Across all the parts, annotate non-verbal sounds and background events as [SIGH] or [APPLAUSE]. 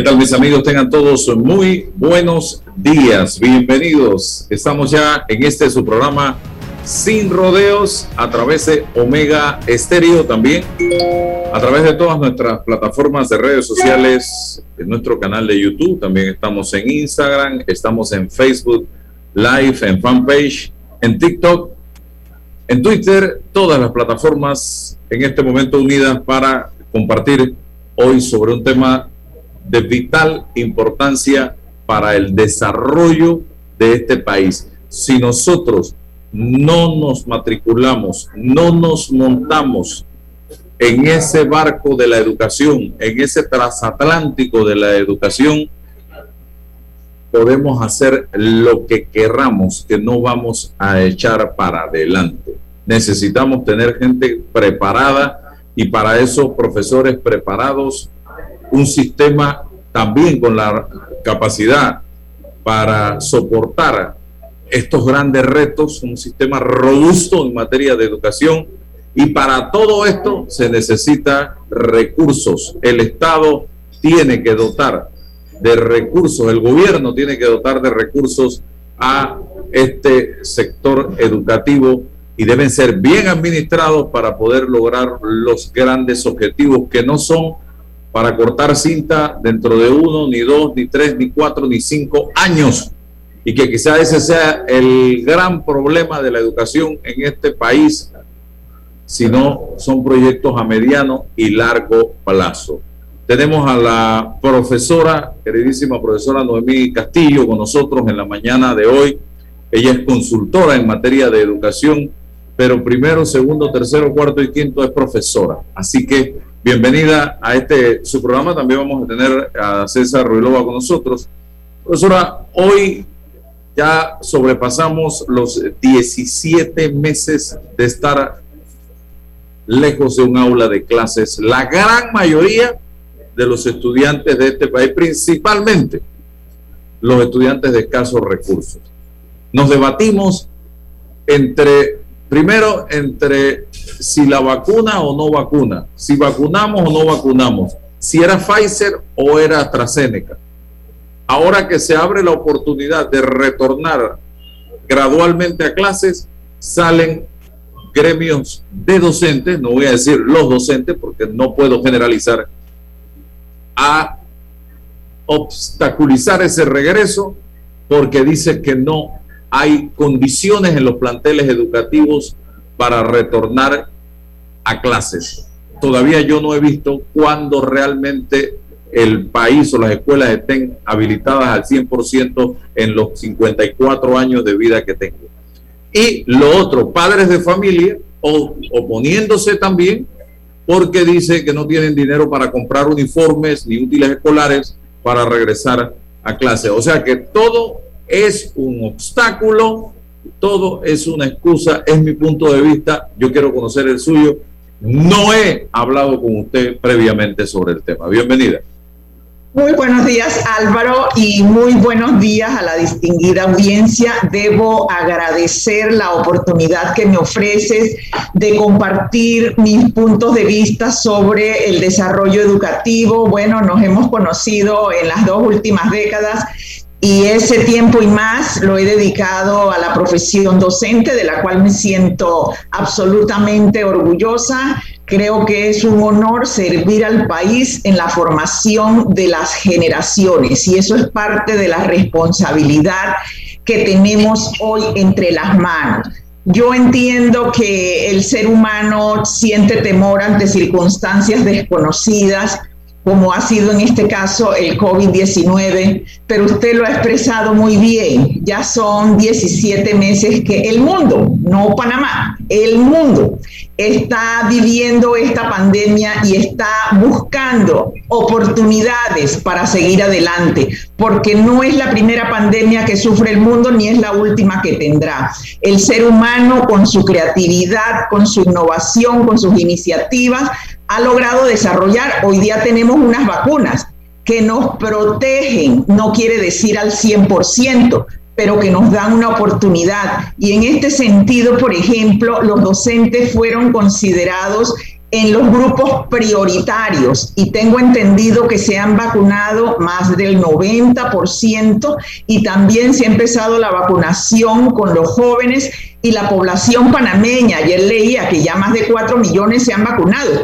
¿Qué tal mis amigos? Tengan todos muy buenos días. Bienvenidos. Estamos ya en este su programa Sin Rodeos a través de Omega Estéreo también. A través de todas nuestras plataformas de redes sociales, en nuestro canal de YouTube, también estamos en Instagram, estamos en Facebook Live, en fanpage, en TikTok, en Twitter, todas las plataformas en este momento unidas para compartir hoy sobre un tema de vital importancia para el desarrollo de este país. Si nosotros no nos matriculamos, no nos montamos en ese barco de la educación, en ese transatlántico de la educación, podemos hacer lo que querramos, que no vamos a echar para adelante. Necesitamos tener gente preparada y para eso profesores preparados, un sistema también con la capacidad para soportar estos grandes retos, un sistema robusto en materia de educación y para todo esto se necesita recursos. El Estado tiene que dotar de recursos, el gobierno tiene que dotar de recursos a este sector educativo y deben ser bien administrados para poder lograr los grandes objetivos que no son para cortar cinta dentro de uno, ni dos, ni tres, ni cuatro, ni cinco años. Y que quizá ese sea el gran problema de la educación en este país, si no son proyectos a mediano y largo plazo. Tenemos a la profesora, queridísima profesora Noemí Castillo, con nosotros en la mañana de hoy. Ella es consultora en materia de educación, pero primero, segundo, tercero, cuarto y quinto es profesora. Así que bienvenida a este su programa. También vamos a tener a César Ruilova con nosotros. Profesora, hoy ya sobrepasamos los 17 meses de estar lejos de un aula de clases. La gran mayoría de los estudiantes de este país, principalmente los estudiantes de escasos recursos. Nos debatimos entre Primero, entre si la vacuna o no vacuna, si vacunamos o no vacunamos, si era Pfizer o era AstraZeneca. Ahora que se abre la oportunidad de retornar gradualmente a clases, salen gremios de docentes, no voy a decir los docentes porque no puedo generalizar, a obstaculizar ese regreso porque dice que no hay condiciones en los planteles educativos para retornar a clases. Todavía yo no he visto cuándo realmente el país o las escuelas estén habilitadas al 100% en los 54 años de vida que tengo. Y lo otro, padres de familia oponiéndose también porque dice que no tienen dinero para comprar uniformes ni útiles escolares para regresar a clase. O sea que todo es un obstáculo, todo es una excusa, es mi punto de vista, yo quiero conocer el suyo. No he hablado con usted previamente sobre el tema. Bienvenida. Muy buenos días Álvaro y muy buenos días a la distinguida audiencia. Debo agradecer la oportunidad que me ofreces de compartir mis puntos de vista sobre el desarrollo educativo. Bueno, nos hemos conocido en las dos últimas décadas y ese tiempo y más lo he dedicado a la profesión docente, de la cual me siento absolutamente orgullosa. Creo que es un honor servir al país en la formación de las generaciones y eso es parte de la responsabilidad que tenemos hoy entre las manos. Yo entiendo que el ser humano siente temor ante circunstancias desconocidas, como ha sido en este caso el COVID-19, pero usted lo ha expresado muy bien. Ya son 17 meses que el mundo, no Panamá, el mundo está viviendo esta pandemia y está buscando oportunidades para seguir adelante, porque no es la primera pandemia que sufre el mundo ni es la última que tendrá. El ser humano con su creatividad, con su innovación, con sus iniciativas, ha logrado desarrollar. Hoy día tenemos unas vacunas que nos protegen, no quiere decir al 100%, pero que nos dan una oportunidad. Y en este sentido, por ejemplo, los docentes fueron considerados en los grupos prioritarios y tengo entendido que se han vacunado más del 90% y también se ha empezado la vacunación con los jóvenes y la población panameña. Ayer leía que ya más de 4 millones se han vacunado,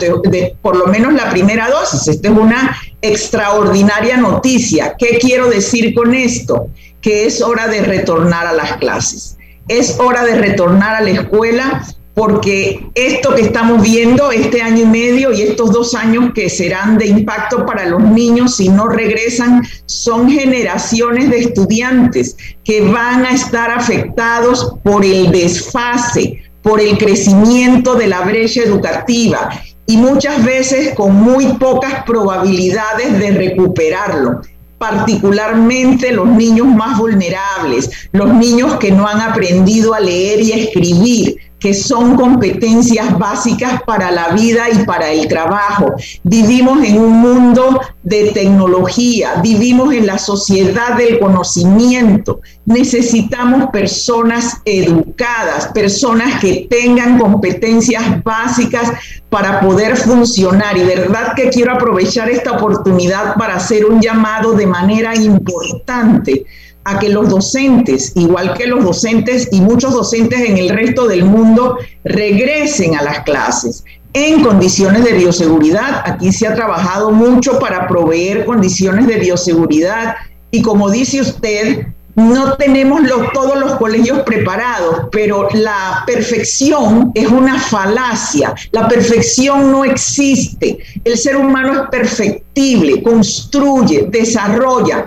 por lo menos la primera dosis. Esta es una extraordinaria noticia. ¿Qué quiero decir con esto? Que es hora de retornar a las clases. Es hora de retornar a la escuela porque esto que estamos viendo este año y medio y estos dos años que serán de impacto para los niños si no regresan son generaciones de estudiantes que van a estar afectados por el desfase, por el crecimiento de la brecha educativa y muchas veces con muy pocas probabilidades de recuperarlo particularmente los niños más vulnerables, los niños que no han aprendido a leer y escribir, que son competencias básicas para la vida y para el trabajo. Vivimos en un mundo de tecnología, vivimos en la sociedad del conocimiento. Necesitamos personas educadas, personas que tengan competencias básicas para poder funcionar. Y verdad que quiero aprovechar esta oportunidad para hacer un llamado de manera importante a que los docentes, igual que los docentes y muchos docentes en el resto del mundo, regresen a las clases en condiciones de bioseguridad. Aquí se ha trabajado mucho para proveer condiciones de bioseguridad y como dice usted, no tenemos todos los colegios preparados, pero la perfección es una falacia. La perfección no existe. El ser humano es perfectible, construye, desarrolla.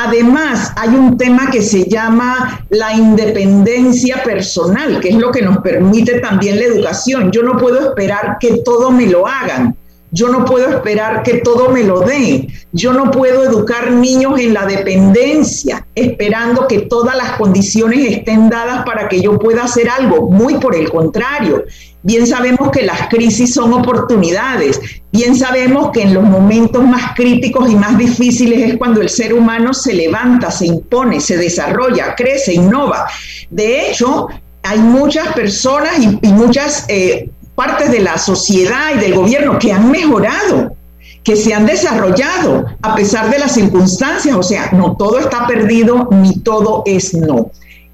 Además, hay un tema que se llama la independencia personal, que es lo que nos permite también la educación. Yo no puedo esperar que todo me lo hagan. Yo no puedo esperar que todo me lo den. Yo no puedo educar niños en la dependencia esperando que todas las condiciones estén dadas para que yo pueda hacer algo. Muy por el contrario. Bien sabemos que las crisis son oportunidades. Bien sabemos que en los momentos más críticos y más difíciles es cuando el ser humano se levanta, se impone, se desarrolla, crece, innova. De hecho, hay muchas personas y, muchas eh, partes de la sociedad y del gobierno que han mejorado, que se han desarrollado a pesar de las circunstancias. O sea, no todo está perdido ni todo es no.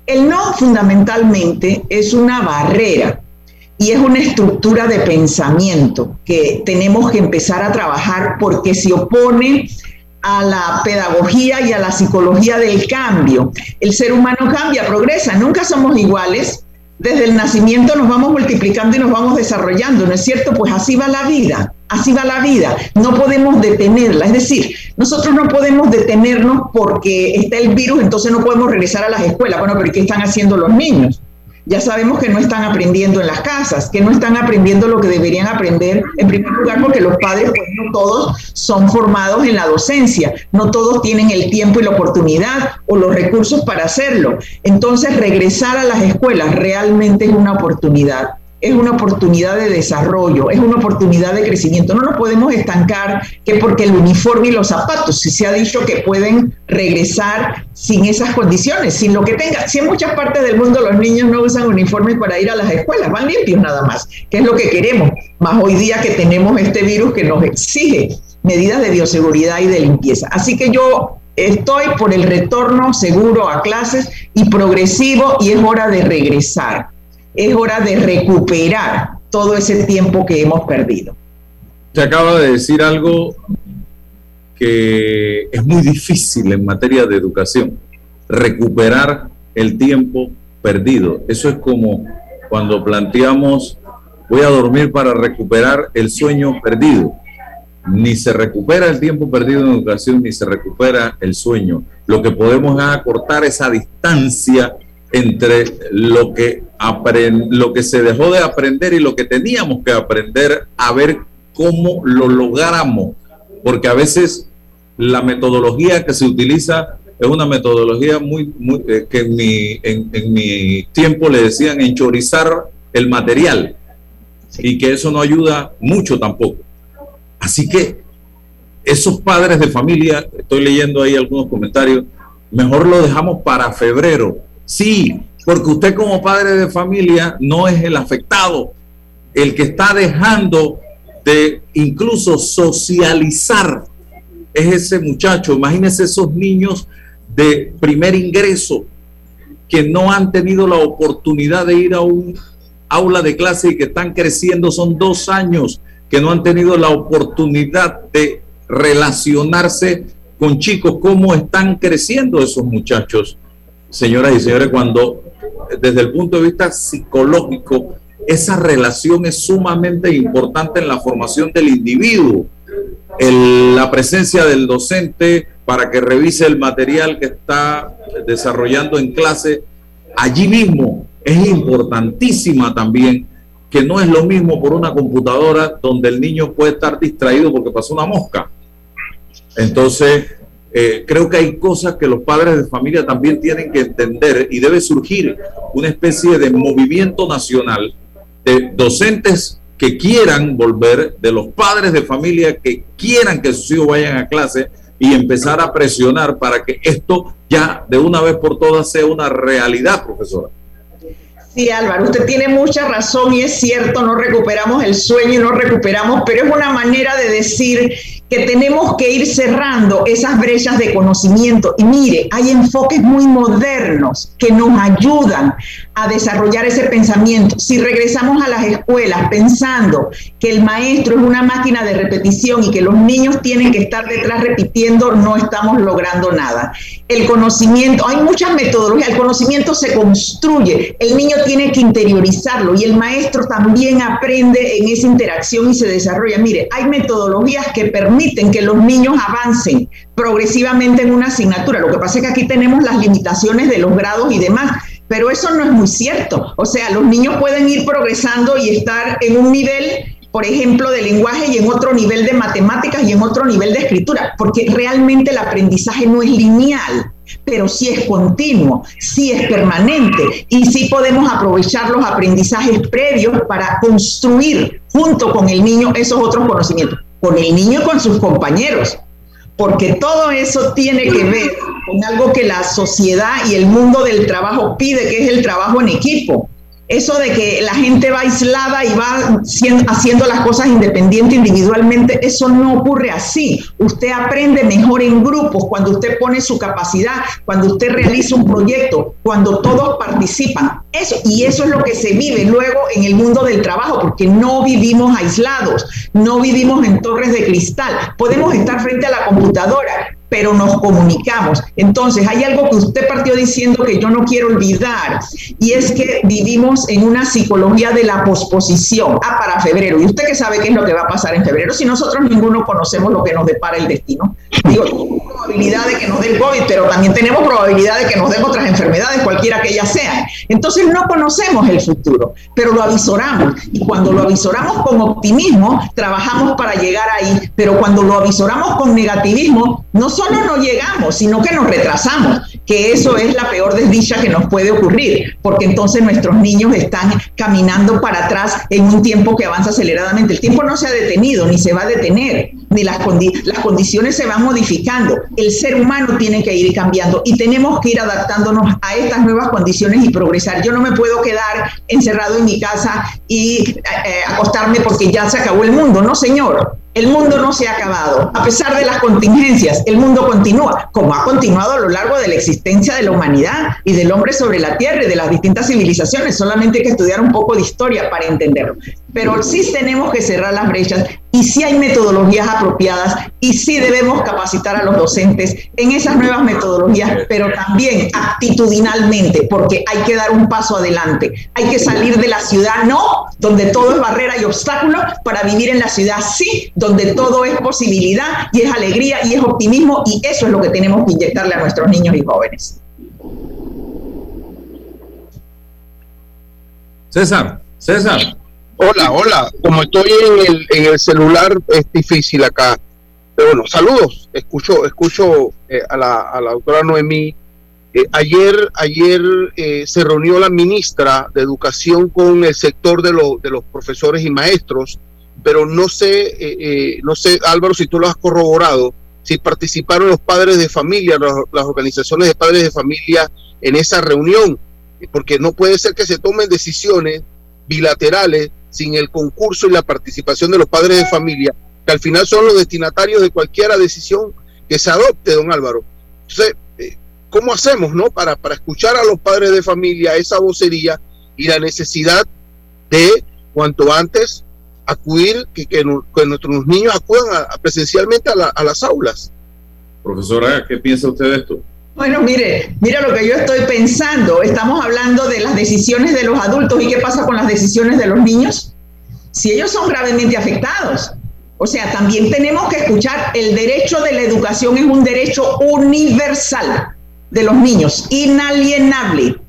El no fundamentalmente es una barrera y es una estructura de pensamiento que tenemos que empezar a trabajar porque se opone a la pedagogía y a la psicología del cambio. El ser humano cambia, progresa, nunca somos iguales. Desde el nacimiento nos vamos multiplicando y nos vamos desarrollando, ¿no es cierto? Pues así va la vida, así va la vida. No podemos detenerla. Es decir, nosotros no podemos detenernos porque está el virus, entonces no podemos regresar a las escuelas. Bueno, pero ¿qué están haciendo los niños? Ya sabemos que no están aprendiendo en las casas, que no están aprendiendo lo que deberían aprender, en primer lugar porque los padres, pues no todos son formados en la docencia, no todos tienen el tiempo y la oportunidad o los recursos para hacerlo. Entonces, regresar a las escuelas realmente es una oportunidad es una oportunidad de desarrollo, es una oportunidad de crecimiento. No nos podemos estancar que porque el uniforme y los zapatos, si se ha dicho que pueden regresar sin esas condiciones, sin lo que tenga. Si en muchas partes del mundo los niños no usan uniformes para ir a las escuelas, van limpios nada más, que es lo que queremos, más hoy día que tenemos este virus que nos exige medidas de bioseguridad y de limpieza. Así que yo estoy por el retorno seguro a clases y progresivo y es hora de regresar es hora de recuperar todo ese tiempo que hemos perdido. Se acaba de decir algo que es muy difícil en materia de educación, recuperar el tiempo perdido. Eso es como cuando planteamos, voy a dormir para recuperar el sueño perdido. ni se recupera el tiempo perdido en educación, ni se recupera el sueño. Lo que podemos es acortar esa distancia entre lo que, lo que se dejó de aprender y lo que teníamos que aprender a ver cómo lo logramos. Porque a veces la metodología que se utiliza es una metodología muy, eh, que en mi, en, mi tiempo le decían enchorizar el material y que eso no ayuda mucho tampoco. Así que esos padres de familia, estoy leyendo ahí algunos comentarios, mejor lo dejamos para febrero. Sí, porque usted como padre de familia no es el afectado, el que está dejando de incluso socializar es ese muchacho. Imagínese esos niños de primer ingreso que no han tenido la oportunidad de ir a un aula de clase y que están creciendo, son dos años que no han tenido la oportunidad de relacionarse con chicos, cómo están creciendo esos muchachos, señoras y señores, cuando desde el punto de vista psicológico, esa relación es sumamente importante en la formación del individuo. la presencia del docente para que revise el material que está desarrollando en clase allí mismo es importantísima también, que no es lo mismo por una computadora donde el niño puede estar distraído porque pasó una mosca. Entonces, eh, creo que hay cosas que los padres de familia también tienen que entender y debe surgir una especie de movimiento nacional de docentes que quieran volver, de los padres de familia que quieran que sus hijos vayan a clase y empezar a presionar para que esto ya de una vez por todas sea una realidad, profesora. Sí, Álvaro, usted tiene mucha razón y es cierto, no recuperamos el sueño no recuperamos, pero es una manera de decir que tenemos que ir cerrando esas brechas de conocimiento. Y mire, hay enfoques muy modernos que nos ayudan a desarrollar ese pensamiento. Si regresamos a las escuelas pensando que el maestro es una máquina de repetición y que los niños tienen que estar detrás repitiendo, no estamos logrando nada. El conocimiento, hay muchas metodologías, el conocimiento se construye, el niño tiene que interiorizarlo y el maestro también aprende en esa interacción y se desarrolla. Mire, hay metodologías que permiten que los niños avancen progresivamente en una asignatura. Lo que pasa es que aquí tenemos las limitaciones de los grados y demás pero eso no es muy cierto. O sea, los niños pueden ir progresando y estar en un nivel, por ejemplo, de lenguaje y en otro nivel de matemáticas y en otro nivel de escritura, porque realmente el aprendizaje no es lineal pero sí es continuo, sí es permanente y sí podemos aprovechar los aprendizajes previos para construir junto con el niño esos otros conocimientos, con el niño con sus compañeros, porque todo eso tiene que ver con algo que la sociedad y el mundo del trabajo pide, que es el trabajo en equipo eso de que la gente va aislada y va haciendo las cosas independiente, individualmente, eso no ocurre así. Usted aprende mejor en grupos cuando usted pone su capacidad, cuando usted realiza un proyecto, cuando todos participan. Eso, y eso es lo que se vive luego en el mundo del trabajo, porque no vivimos aislados, no vivimos en torres de cristal. Podemos estar frente a la computadora, pero nos comunicamos. Entonces, hay algo que usted partió diciendo que yo no quiero olvidar, y es que vivimos en una psicología de la posposición. Ah, para febrero. ¿Y usted qué sabe qué es lo que va a pasar en febrero? Si nosotros ninguno conocemos lo que nos depara el destino. Digo, probabilidad de que nos dé el COVID, pero también tenemos probabilidad de que nos den otras enfermedades, cualquiera que ellas sean. Entonces, no conocemos el futuro, pero lo avisoramos. Y cuando lo avisoramos con optimismo, trabajamos para llegar ahí. Pero cuando lo avisoramos con negativismo, no solo no llegamos, sino que nos retrasamos, que eso es la peor desdicha que nos puede ocurrir, porque entonces nuestros niños están caminando para atrás en un tiempo que avanza aceleradamente. El tiempo no se ha detenido, ni se va a detener, ni las, las condiciones se van modificando. El ser humano tiene que ir cambiando y tenemos que ir adaptándonos a estas nuevas condiciones y progresar. Yo no me puedo quedar encerrado en mi casa y eh, eh, acostarme porque ya se acabó el mundo, no señor el mundo no se ha acabado. A pesar de las contingencias, el mundo continúa, como ha continuado a lo largo de la existencia de la humanidad y del hombre sobre la tierra y de las distintas civilizaciones. Solamente hay que estudiar un poco de historia para entenderlo. pero sí tenemos que cerrar las brechas y sí hay metodologías apropiadas y sí debemos capacitar a los docentes en esas nuevas metodologías, pero también actitudinalmente, porque hay que dar un paso adelante. Hay que salir de la ciudad, no, donde todo es barrera y obstáculo, para vivir en la ciudad, sí, donde todo es posibilidad y es alegría y es optimismo y eso es lo que tenemos que inyectarle a nuestros niños y jóvenes. César, César. Hola, hola. Como estoy en el, en el celular, es difícil acá. Pero bueno, saludos. Escucho, escucho eh, a, la, a, la, doctora Noemí. Eh, ayer ayer eh, se reunió la ministra de Educación con el sector de, lo, de los profesores y maestros, pero no sé, eh, no sé, Álvaro, si tú lo has corroborado, si participaron los padres de familia, las, las organizaciones de padres de familia en esa reunión, porque no puede ser que se tomen decisiones bilaterales sin el concurso y la participación de los padres de familia, que al final son los destinatarios de cualquier decisión que se adopte, don Álvaro. Entonces, eh, ¿cómo hacemos, no? Para, para escuchar a los padres de familia esa vocería y la necesidad de cuanto antes acudir, que, que, que nuestros niños acudan a, a presencialmente a, la, a las aulas. Profesora, ¿qué piensa usted de esto? Bueno, mire, mira lo que yo estoy pensando. Estamos hablando de las decisiones de los adultos y qué pasa con las decisiones de los niños. Si ellos son gravemente afectados. O sea, también tenemos que escuchar, el derecho de la educación es un derecho universal de los niños, inalienable.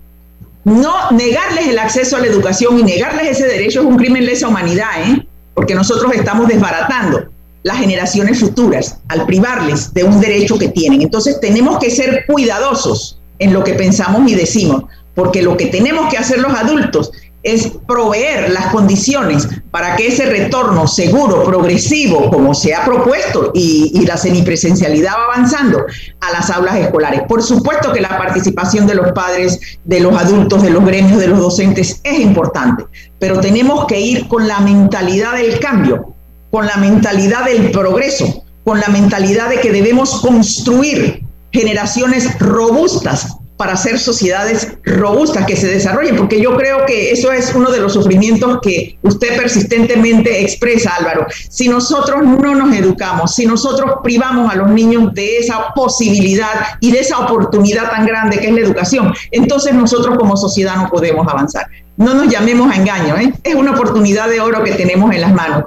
No negarles el acceso a la educación y negarles ese derecho es un crimen lesa humanidad, ¿eh? porque nosotros estamos desbaratando las generaciones futuras al privarles de un derecho que tienen. Entonces tenemos que ser cuidadosos en lo que pensamos y decimos, porque lo que tenemos que hacer los adultos es proveer las condiciones para que ese retorno seguro, progresivo, como se ha propuesto, y, la semipresencialidad va avanzando a las aulas escolares. Por supuesto que la participación de los padres, de los adultos, de los gremios, de los docentes es importante, pero tenemos que ir con la mentalidad del cambio, con la mentalidad del progreso, con la mentalidad de que debemos construir generaciones robustas para hacer sociedades robustas que se desarrollen, porque yo creo que eso es uno de los sufrimientos que usted persistentemente expresa, Álvaro. Si nosotros no nos educamos, si nosotros privamos a los niños de esa posibilidad y de esa oportunidad tan grande que es la educación, entonces nosotros como sociedad no podemos avanzar. No nos llamemos a engaño, ¿eh? es una oportunidad de oro que tenemos en las manos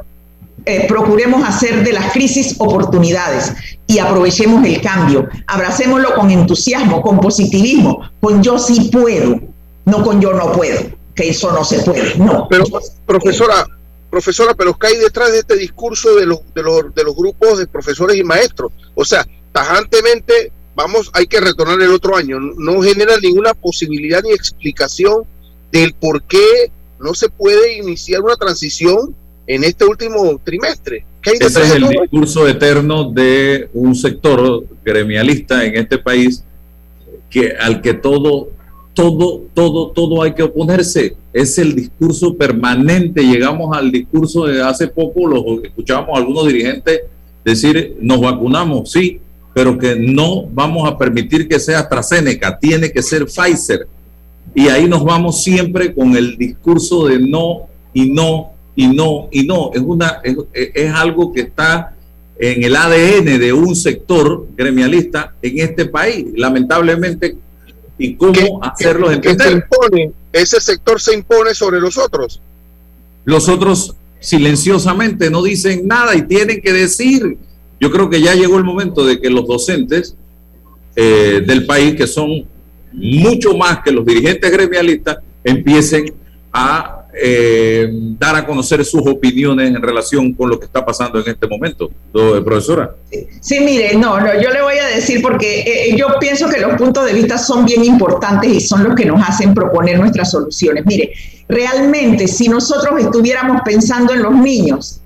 eh, procuremos hacer de las crisis oportunidades y aprovechemos el cambio. Abracémoslo con entusiasmo, con positivismo, con yo sí puedo, no con yo no puedo, que eso no se puede. No. Pero, profesora, profesora, pero ¿qué hay detrás de este discurso de los, de los, grupos de profesores y maestros? O sea, tajantemente, vamos, hay que retornar el otro año. No genera ninguna posibilidad ni explicación del por qué no se puede iniciar una transición en este último trimestre. ¿Qué hay Ese es el discurso eterno de un sector gremialista en este país que al que todo, todo, todo, todo hay que oponerse. Es el discurso permanente. Llegamos al discurso de hace poco, lo escuchábamos a algunos dirigentes decir, nos vacunamos, sí, pero que no vamos a permitir que sea AstraZeneca, tiene que ser Pfizer. Y ahí nos vamos siempre con el discurso de no y no y no, y no, es, una, es, es, algo que está en el ADN de un sector gremialista en este país, lamentablemente, y cómo ¿Qué, hacerlos entender. se impone? Ese sector se impone sobre los otros. Los otros silenciosamente no dicen nada y tienen que decir. Yo creo que ya llegó el momento de que los docentes eh, del país, que son mucho más que los dirigentes gremialistas, empiecen a eh, dar a conocer sus opiniones en relación con lo que está pasando en este momento, profesora. Sí, mire, no, no, yo le voy a decir porque eh, yo pienso que los puntos de vista son bien importantes y son los que nos hacen proponer nuestras soluciones. Mire, realmente si nosotros estuviéramos pensando en los niños,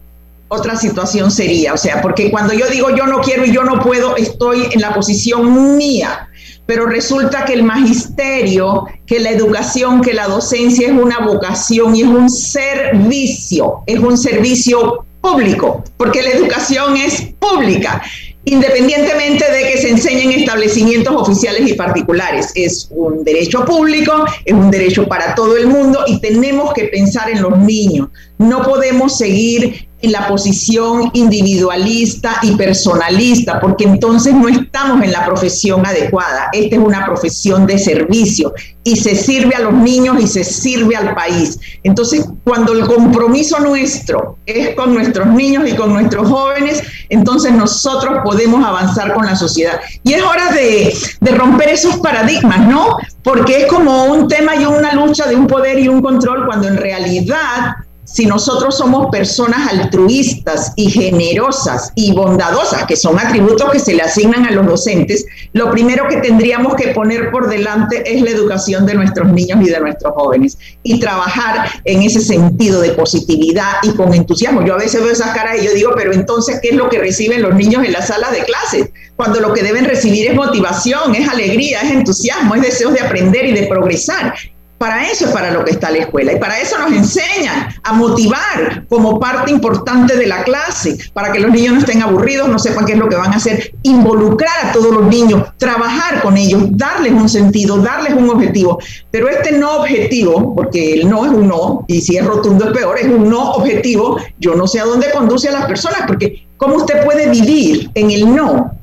otra situación sería, o sea, porque cuando yo digo yo no quiero y yo no puedo, estoy en la posición mía pero resulta que el magisterio, que la educación, que la docencia es una vocación y es un servicio, es un servicio público, porque la educación es pública. independientemente de que se enseñen establecimientos oficiales y particulares. Es un derecho público, es un derecho para todo el mundo y tenemos que pensar en los niños. No podemos seguir en la posición individualista y personalista, porque entonces no estamos en la profesión adecuada. Esta es una profesión de servicio y se sirve a los niños y se sirve al país. Entonces, cuando el compromiso nuestro es con nuestros niños y con nuestros jóvenes, entonces nosotros podemos avanzar con la sociedad. Y es hora de, de romper esos paradigmas, ¿no? Porque es como un tema y una lucha de un poder y un control, cuando en realidad si nosotros somos personas altruistas y generosas y bondadosas, que son atributos que se le asignan a los docentes, lo primero que tendríamos que poner por delante es la educación de nuestros niños y de nuestros jóvenes y trabajar en ese sentido de positividad y con entusiasmo. Yo a veces veo esas caras y yo digo, pero entonces, ¿qué es lo que reciben los niños en las salas de clases? Cuando lo que deben recibir es motivación, es alegría, es entusiasmo, es deseos de aprender y de progresar. Para eso es para lo que está la escuela y para eso nos enseñan a motivar como parte importante de la clase, para que los niños no estén aburridos, no sepan qué es lo que van a hacer, involucrar a todos los niños, trabajar con ellos, darles un sentido, darles un objetivo. Pero este no objetivo, porque el no es un no, y si es rotundo es peor, es un no objetivo, yo no sé a dónde conduce a las personas, porque ¿cómo usted puede vivir en el no?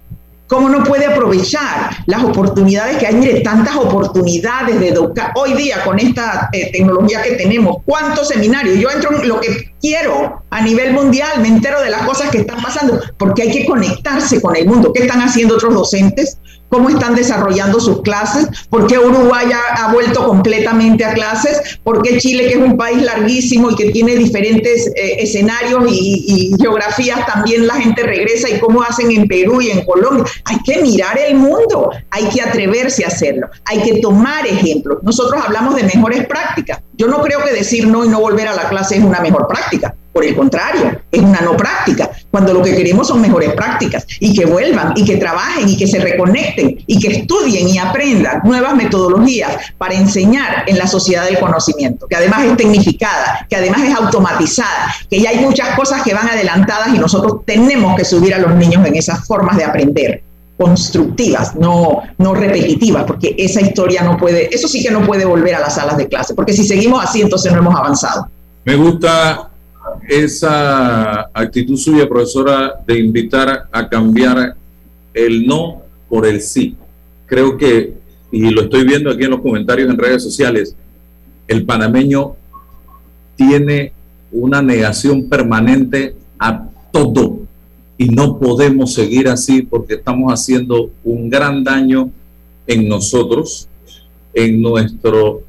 ¿Cómo no puede aprovechar las oportunidades que hay? Mire, tantas oportunidades de educar. Hoy día, con esta eh, tecnología que tenemos, ¿cuántos seminarios? Yo entro en lo que quiero a nivel mundial, me entero de las cosas que están pasando, porque hay que conectarse con el mundo. ¿Qué están haciendo otros docentes? Cómo están desarrollando sus clases, por qué Uruguay ha, vuelto completamente a clases, por qué Chile, que es un país larguísimo y que tiene diferentes eh, escenarios y, geografías, también la gente regresa y cómo hacen en Perú y en Colombia. Hay que mirar el mundo, hay que atreverse a hacerlo, hay que tomar ejemplos. Nosotros hablamos de mejores prácticas. Yo no creo que decir no y no volver a la clase es una mejor práctica. Por el contrario, es una no práctica, cuando lo que queremos son mejores prácticas y que vuelvan y que trabajen y que se reconecten y que estudien y aprendan nuevas metodologías para enseñar en la sociedad del conocimiento, que además es tecnificada, que además es automatizada, que ya hay muchas cosas que van adelantadas y nosotros tenemos que subir a los niños en esas formas de aprender constructivas, no, no repetitivas, porque esa historia no puede, eso sí que no puede volver a las salas de clase, porque si seguimos así, entonces no hemos avanzado. Me gusta esa actitud suya, profesora, de invitar a cambiar el no por el sí. Creo que, y lo estoy viendo aquí en los comentarios en redes sociales, el panameño tiene una negación permanente a todo y no podemos seguir así porque estamos haciendo un gran daño en nosotros, en nuestro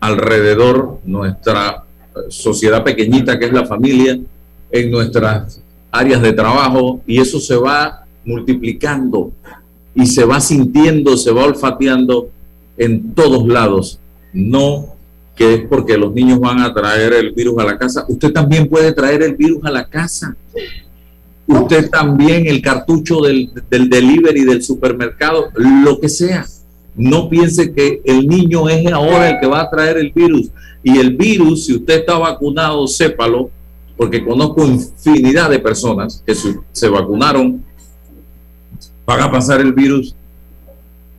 alrededor, nuestra sociedad pequeñita que es la familia, en nuestras áreas de trabajo, y eso se va multiplicando y se va sintiendo, se va olfateando en todos lados. No que es porque los niños van a traer el virus a la casa. Usted también puede traer el virus a la casa. Usted también el cartucho del, del delivery, del supermercado, lo que sea. No piense que el niño es ahora el que va a traer el virus. Y el virus, si usted está vacunado, sépalo, porque conozco infinidad de personas que se vacunaron, van a pasar el virus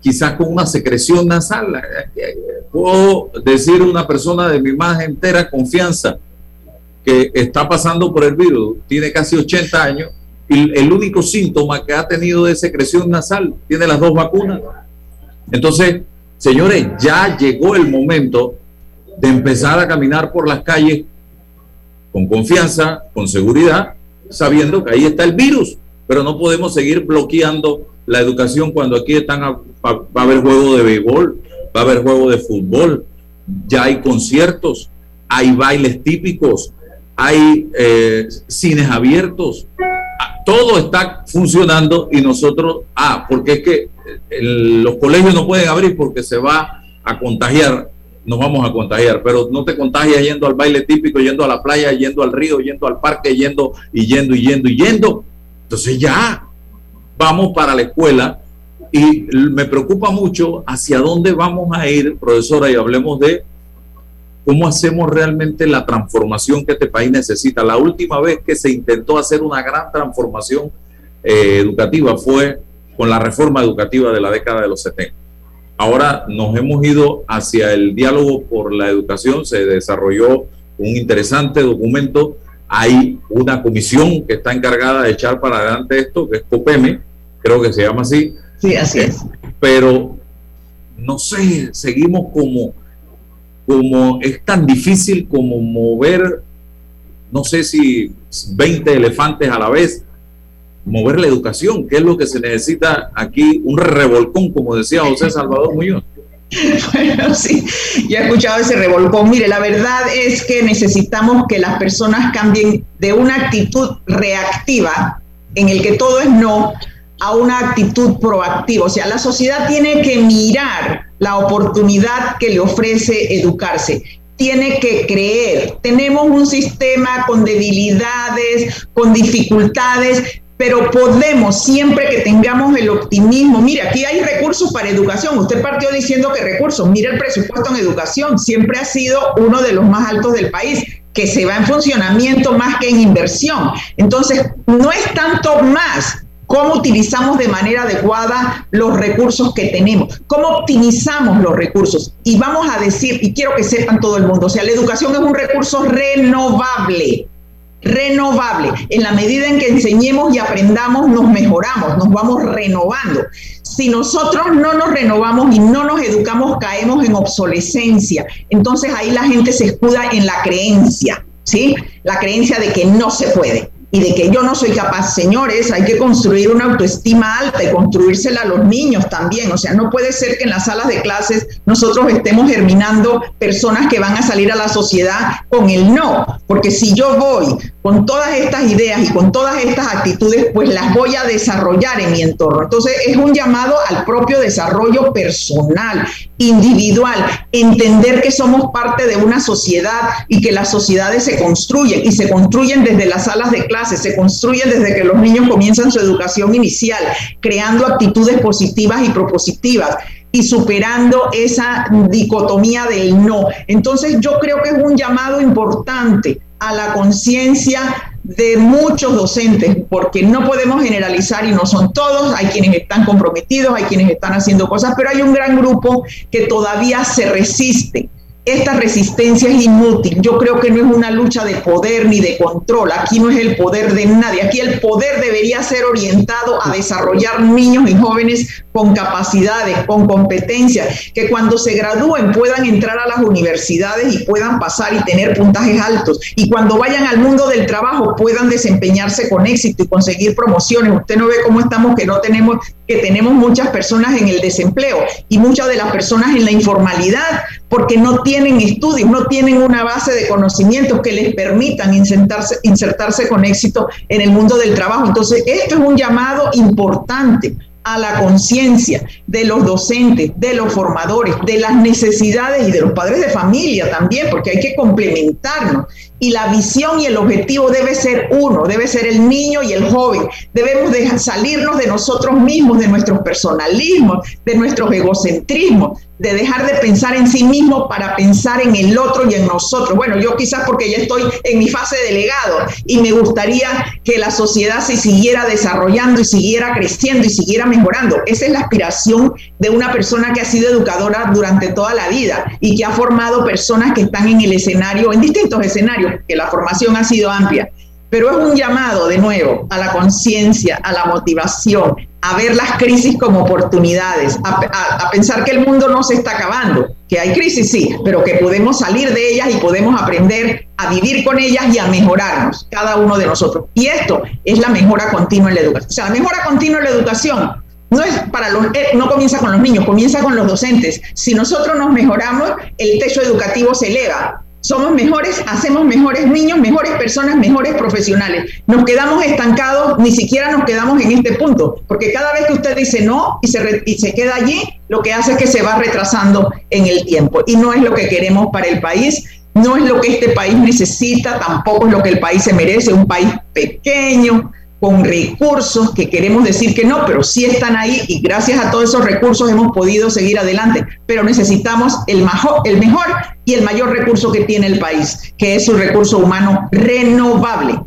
quizás con una secreción nasal. Puedo decir una persona de mi más entera confianza que está pasando por el virus, tiene casi 80 años, y el único síntoma que ha tenido de secreción nasal tiene las dos vacunas. Entonces, señores, ya llegó el momento de empezar a caminar por las calles con confianza, con seguridad, sabiendo que ahí está el virus, pero no podemos seguir bloqueando la educación cuando aquí están va a haber juego de béisbol, va a haber juego de fútbol, ya hay conciertos, hay bailes típicos, hay eh, cines abiertos, todo está funcionando y nosotros, ah, porque es que los colegios no pueden abrir porque se va a contagiar, nos vamos a contagiar, pero no te contagias yendo al baile típico, yendo a la playa, yendo al río, yendo al parque, yendo y yendo y yendo y yendo. Entonces ya vamos para la escuela y me preocupa mucho hacia dónde vamos a ir, profesora, y hablemos de cómo hacemos realmente la transformación que este país necesita. La última vez que se intentó hacer una gran transformación eh, educativa fue con la reforma educativa de la década de los 70. Ahora nos hemos ido hacia el diálogo por la educación, se desarrolló un interesante documento, hay una comisión que está encargada de echar para adelante esto, que es COPEME, creo que se llama así. Sí, así es. Pero no sé, seguimos como, como es tan difícil como mover, no sé si 20 elefantes a la vez, mover la educación, que es lo que se necesita aquí, un revolcón, como decía José Salvador Muñoz. Bueno, sí, ya he escuchado ese revolcón. Mire, la verdad es que necesitamos que las personas cambien de una actitud reactiva en el que todo es no a una actitud proactiva. O sea, la sociedad tiene que mirar la oportunidad que le ofrece educarse. Tiene que creer. Tenemos un sistema con debilidades, con dificultades, pero podemos, siempre que tengamos el optimismo, mire, aquí hay recursos para educación, usted partió diciendo que recursos, mire el presupuesto en educación, siempre ha sido uno de los más altos del país, que se va en funcionamiento más que en inversión. Entonces, no es tanto más cómo utilizamos de manera adecuada los recursos que tenemos, cómo optimizamos los recursos. Y vamos a decir, y quiero que sepan todo el mundo, o sea, la educación es un recurso renovable, renovable. En la medida en que enseñemos y aprendamos, nos mejoramos, nos vamos renovando. Si nosotros no nos renovamos y no nos educamos, caemos en obsolescencia. Entonces ahí la gente se escuda en la creencia, ¿sí? La creencia de que no se puede y de que yo no soy capaz. Señores, hay que construir una autoestima alta y construírsela a los niños también. O sea, no puede ser que en las salas de clases nosotros estemos germinando personas que van a salir a la sociedad con el no, porque si yo voy con todas estas ideas y con todas estas actitudes, pues las voy a desarrollar en mi entorno. Entonces, es un llamado al propio desarrollo personal, individual, entender que somos parte de una sociedad y que las sociedades se construyen y se construyen desde las salas de clases, se construyen desde que los niños comienzan su educación inicial, creando actitudes positivas y propositivas y superando esa dicotomía del no. Entonces yo creo que es un llamado importante a la conciencia de muchos docentes, porque no podemos generalizar y no son todos, hay quienes están comprometidos, hay quienes están haciendo cosas, pero hay un gran grupo que todavía se resiste esta resistencia es inútil. Yo creo que no es una lucha de poder ni de control. Aquí no es el poder de nadie. Aquí el poder debería ser orientado a desarrollar niños y jóvenes con capacidades, con competencias, que cuando se gradúen puedan entrar a las universidades y puedan pasar y tener puntajes altos. Y cuando vayan al mundo del trabajo puedan desempeñarse con éxito y conseguir promociones. Usted no ve cómo estamos que no tenemos que tenemos muchas personas en el desempleo y muchas de las personas en la informalidad porque no tienen estudios, no tienen una base de conocimientos que les permitan insertarse, con éxito en el mundo del trabajo. Entonces, esto es un llamado importante a la conciencia de los docentes, de los formadores, de las necesidades y de los padres de familia también, porque hay que complementarnos y la visión y el objetivo debe ser uno, debe ser el niño y el joven. Debemos de salirnos de nosotros mismos, de nuestros personalismos, de nuestros egocentrismos, de dejar de pensar en sí mismo para pensar en el otro y en nosotros. Bueno, yo quizás porque ya estoy en mi fase de legado y me gustaría que la sociedad se siguiera desarrollando y siguiera creciendo y siguiera mejorando. Esa es la aspiración de una persona que ha sido educadora durante toda la vida y que ha formado personas que están en el escenario, en distintos escenarios que la formación ha sido amplia, pero es un llamado de nuevo a la conciencia, a la motivación, a ver las crisis como oportunidades, a, pensar que el mundo no se está acabando, que hay crisis sí, pero que podemos salir de ellas y podemos aprender a vivir con ellas y a mejorarnos, cada uno de nosotros. Y esto es la mejora continua en la educación. O sea, la mejora continua en la educación no es para los, eh, no comienza con los niños, comienza con los docentes. Si nosotros nos mejoramos, el techo educativo se eleva somos mejores, hacemos mejores niños, mejores personas, mejores profesionales. Nos quedamos estancados, ni siquiera nos quedamos en este punto, porque cada vez que usted dice no y se, y se queda allí, lo que hace es que se va retrasando en el tiempo. Y no es lo que queremos para el país, no es lo que este país necesita, tampoco es lo que el país se merece, un país pequeño, con recursos que queremos decir que no, pero sí están ahí y gracias a todos esos recursos hemos podido seguir adelante. Pero necesitamos el mejor, el mejor y el mayor recurso que tiene el país, que es su recurso humano renovable,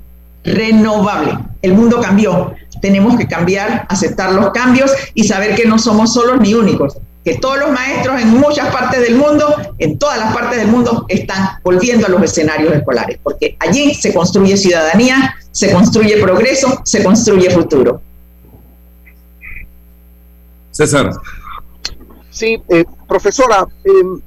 renovable. El mundo cambió, tenemos que cambiar, aceptar los cambios y saber que no somos solos ni únicos, que todos los maestros en muchas partes del mundo, en todas las partes del mundo, están volviendo a los escenarios escolares, porque allí se construye ciudadanía, se construye progreso, se construye futuro. César. Sí, eh, profesora, em,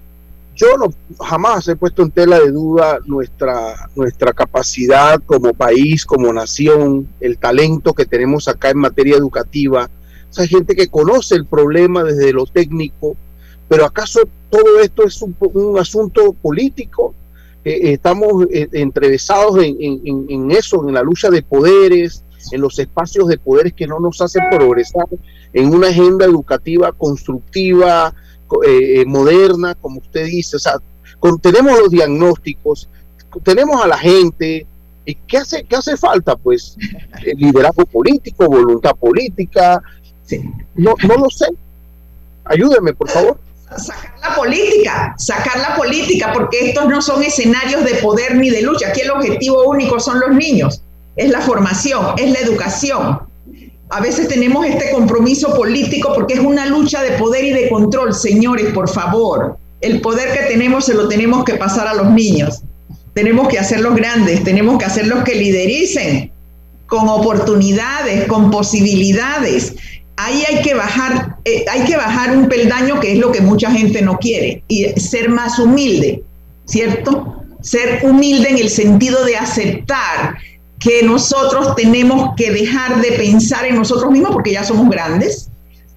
yo no, jamás he puesto en tela de duda nuestra, nuestra capacidad como país, como nación, el talento que tenemos acá en materia educativa. O sea, hay gente que conoce el problema desde lo técnico, pero ¿acaso todo esto es un, asunto político? Eh, eh, estamos eh, entrevesados en, en, eso, en la lucha de poderes, en los espacios de poderes que no nos hacen progresar en una agenda educativa constructiva, eh, moderna, como usted dice, o sea, tenemos los diagnósticos, tenemos a la gente, ¿y qué hace, qué hace falta? Pues liderazgo político, voluntad política, no, no lo sé. Ayúdeme, por favor. Sacar la política, sacar la política, porque estos no son escenarios de poder ni de lucha. Aquí el objetivo único son los niños, es la formación, es la educación a veces tenemos este compromiso político porque es una lucha de poder y de control. Señores, por favor, el poder que tenemos se lo tenemos que pasar a los niños. Tenemos que hacerlos grandes, tenemos que hacerlos que lidericen con oportunidades, con posibilidades. Ahí hay que bajar, eh, hay que bajar un peldaño que es lo que mucha gente no quiere y ser más humilde, ¿cierto? Ser humilde en el sentido de aceptar que nosotros tenemos que dejar de pensar en nosotros mismos porque ya somos grandes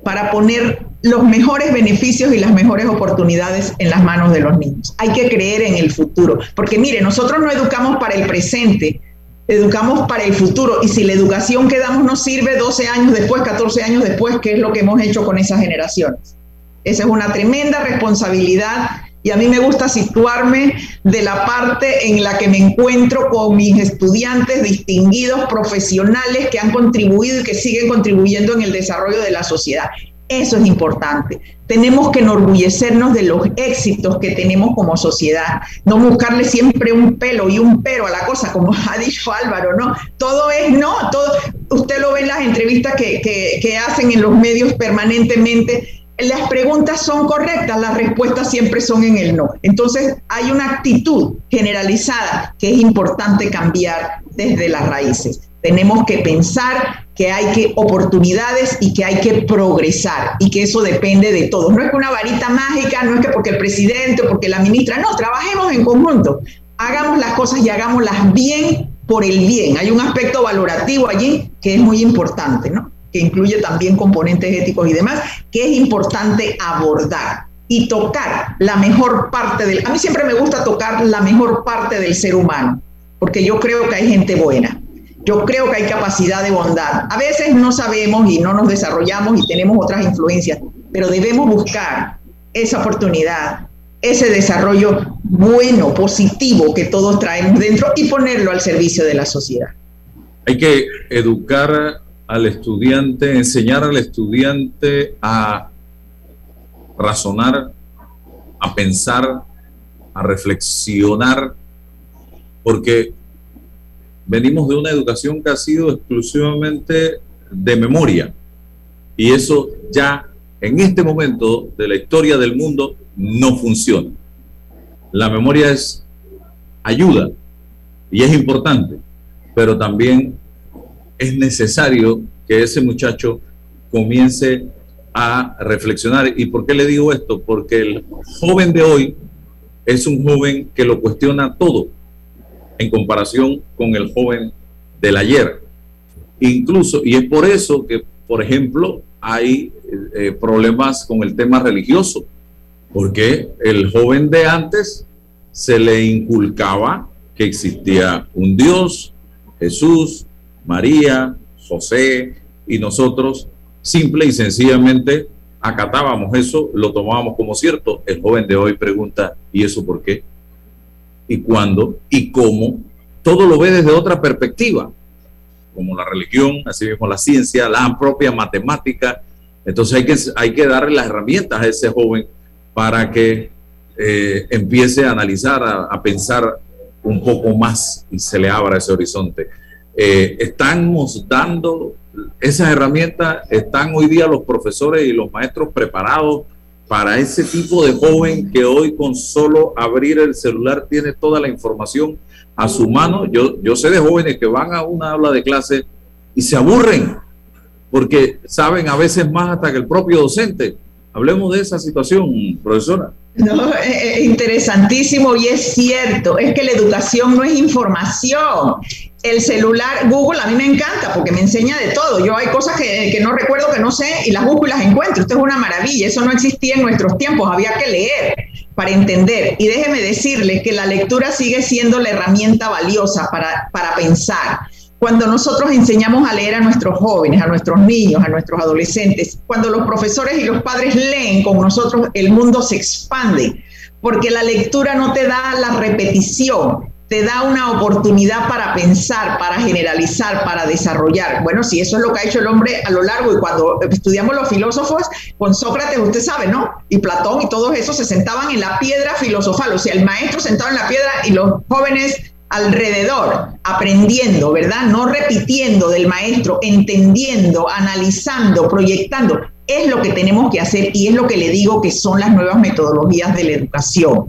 para poner los mejores beneficios y las mejores oportunidades en las manos de los niños. Hay que creer en el futuro, porque mire, nosotros no educamos para el presente, educamos para el futuro y si la educación que damos nos sirve 12 años después, 14 años después, ¿qué es lo que hemos hecho con esas generaciones? Esa es una tremenda responsabilidad y a mí me gusta situarme de la parte en la que me encuentro con mis estudiantes distinguidos, profesionales que han contribuido y que siguen contribuyendo en el desarrollo de la sociedad. Eso es importante. Tenemos que enorgullecernos de los éxitos que tenemos como sociedad, no buscarle siempre un pelo y un pero a la cosa, como [LAUGHS] ha dicho Álvaro, ¿no? Todo es no, todo, usted lo ve en las entrevistas que, que, que hacen en los medios permanentemente, las preguntas son correctas, las respuestas siempre son en el no. Entonces hay una actitud generalizada que es importante cambiar desde las raíces. Tenemos que pensar que hay que oportunidades y que hay que progresar y que eso depende de todos. No es que una varita mágica, no es que porque el presidente o porque la ministra, no, trabajemos en conjunto, hagamos las cosas y hagámoslas bien por el bien. Hay un aspecto valorativo allí que es muy importante, ¿no? que incluye también componentes éticos y demás, que es importante abordar y tocar la mejor parte del... A mí siempre me gusta tocar la mejor parte del ser humano, porque yo creo que hay gente buena, yo creo que hay capacidad de bondad. A veces no sabemos y no nos desarrollamos y tenemos otras influencias, pero debemos buscar esa oportunidad, ese desarrollo bueno, positivo que todos traemos dentro y ponerlo al servicio de la sociedad. Hay que educar al estudiante, enseñar al estudiante a razonar, a pensar, a reflexionar, porque venimos de una educación que ha sido exclusivamente de memoria. Y eso ya en este momento de la historia del mundo no funciona. La memoria es ayuda y es importante, pero también es necesario que ese muchacho comience a reflexionar. ¿Y por qué le digo esto? Porque el joven de hoy es un joven que lo cuestiona todo en comparación con el joven del ayer. Incluso, y es por eso que, por ejemplo, hay eh, problemas con el tema religioso, porque el joven de antes se le inculcaba que existía un Dios, Jesús, María, José y nosotros simple y sencillamente acatábamos eso, lo tomábamos como cierto. El joven de hoy pregunta, ¿y eso por qué? ¿Y cuándo? ¿Y cómo? Todo lo ve desde otra perspectiva, como la religión, así mismo la ciencia, la propia matemática. Entonces hay que, hay que darle las herramientas a ese joven para que eh, empiece a analizar, a pensar un poco más y se le abra ese horizonte. eh, estamos dando esas herramientas, están hoy día los profesores y los maestros preparados para ese tipo de joven que hoy con solo abrir el celular tiene toda la información a su mano. Yo, yo sé de jóvenes que van a una aula de clase y se aburren porque saben a veces más hasta que el propio docente. Hablemos de esa situación, profesora. No, es interesantísimo y es cierto, es que la educación no es información. El celular, Google, a mí me encanta porque me enseña de todo. Yo hay cosas que, que, no recuerdo, que no sé, y las busco y las encuentro. Esto es una maravilla, eso no existía en nuestros tiempos, había que leer para entender. Y déjeme decirle que la lectura sigue siendo la herramienta valiosa para, para pensar cuando nosotros enseñamos a leer a nuestros jóvenes, a nuestros niños, a nuestros adolescentes, cuando los profesores y los padres leen con nosotros, el mundo se expande, porque la lectura no te da la repetición, te da una oportunidad para pensar, para generalizar, para desarrollar. Bueno, si eso es lo que ha hecho el hombre a lo largo y cuando estudiamos los filósofos, con Sócrates, usted sabe, ¿no? Y Platón y todos esos se sentaban en la piedra filosofal, o sea, el maestro sentado en la piedra y los jóvenes alrededor, aprendiendo, ¿verdad? No repitiendo del maestro, entendiendo, analizando, proyectando. Es lo que tenemos que hacer y es lo que le digo que son las nuevas metodologías de la educación.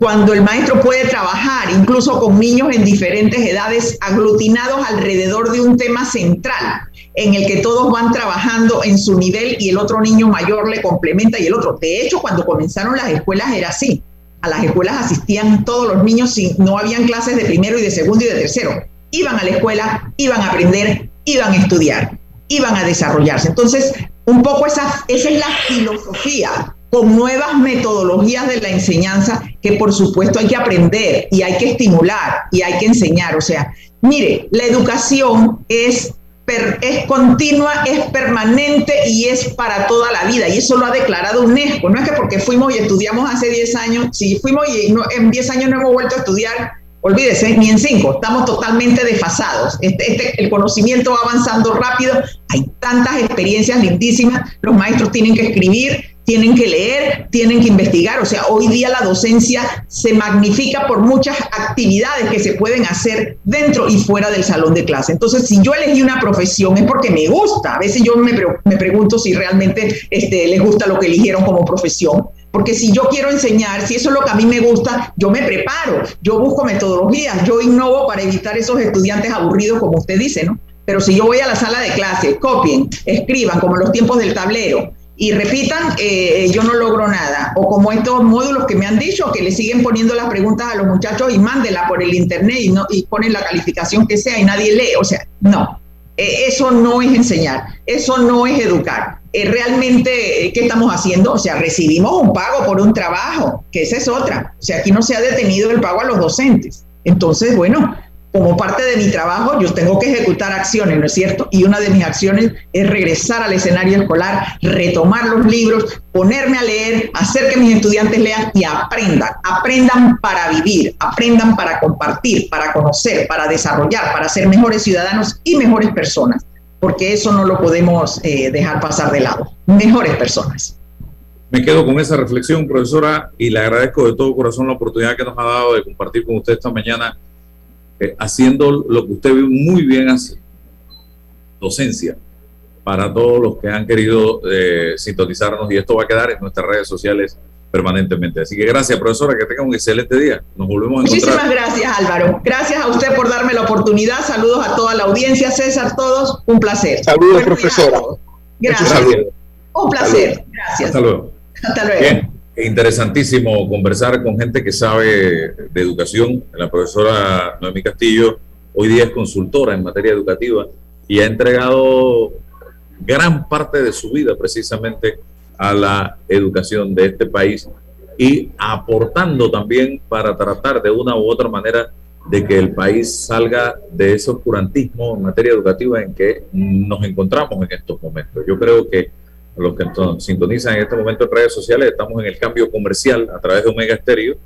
Cuando el maestro puede trabajar incluso con niños en diferentes edades aglutinados alrededor de un tema central, en el que todos van trabajando en su nivel y el otro niño mayor le complementa y el otro. De hecho, cuando comenzaron las escuelas era así a las escuelas asistían todos los niños, si no habían clases de primero y de segundo y de tercero. Iban a la escuela, iban a aprender, iban a estudiar, iban a desarrollarse. Entonces, un poco esa, esa es la filosofía con nuevas metodologías de la enseñanza que por supuesto hay que aprender y hay que estimular y hay que enseñar. O sea, mire, la educación es es continua, es permanente y es para toda la vida. Y eso lo ha declarado UNESCO. No es que porque fuimos y estudiamos hace 10 años, si fuimos y en 10 años no hemos vuelto a estudiar, olvídese, ni en 5, estamos totalmente desfasados. Este, este, el conocimiento va avanzando rápido, hay tantas experiencias lindísimas, los maestros tienen que escribir, tienen que leer, tienen que investigar. O sea, hoy día la docencia se magnifica por muchas actividades que se pueden hacer dentro y fuera del salón de clase. Entonces, si yo elegí una profesión es porque me gusta. A veces yo me, me pregunto si realmente este, les gusta lo que eligieron como profesión. Porque si yo quiero enseñar, si eso es lo que a mí me gusta, yo me preparo, yo busco metodologías, yo innovo para evitar esos estudiantes aburridos, como usted dice, ¿no? Pero si yo voy a la sala de clase, copien, escriban, como los tiempos del tablero, y repitan, eh, yo no logro nada. O como estos módulos que me han dicho, que le siguen poniendo las preguntas a los muchachos y mándenla por el internet y, no, y ponen la calificación que sea y nadie lee. O sea, no, eh, eso no es enseñar, eso no es educar. Eh, realmente, ¿qué estamos haciendo? O sea, recibimos un pago por un trabajo, que esa es otra. O sea, aquí no se ha detenido el pago a los docentes. Entonces, bueno, como parte de mi trabajo, yo tengo que ejecutar acciones, ¿no es cierto? Y una de mis acciones es regresar al escenario escolar, retomar los libros, ponerme a leer, hacer que mis estudiantes lean y aprendan. Aprendan para vivir, aprendan para compartir, para conocer, para desarrollar, para ser mejores ciudadanos y mejores personas, porque eso no lo podemos eh, dejar pasar de lado. Mejores personas. Me quedo con esa reflexión, profesora, y le agradezco de todo corazón la oportunidad que nos ha dado de compartir con usted esta mañana eh, haciendo lo que usted muy bien hace, docencia, para todos los que han querido eh, sintonizarnos y esto va a quedar en nuestras redes sociales permanentemente. Así que gracias, profesora, que tenga un excelente día. Nos volvemos a encontrar. Muchísimas gracias, Álvaro. Gracias a usted por darme la oportunidad. Saludos a toda la audiencia, César, todos. Un placer. Saludos, profesora. Gracias. Un placer. Gracias. Hasta luego. Hasta luego interesantísimo conversar con gente que sabe de educación. La profesora Noemí Castillo hoy día es consultora en materia educativa y ha entregado gran parte de su vida precisamente a la educación de este país y aportando también para tratar de una u otra manera de que el país salga de ese oscurantismo en materia educativa en que nos encontramos en estos momentos. Yo creo que los que sintonizan en este momento en redes sociales, estamos en el cambio comercial a través de Omega Stereo.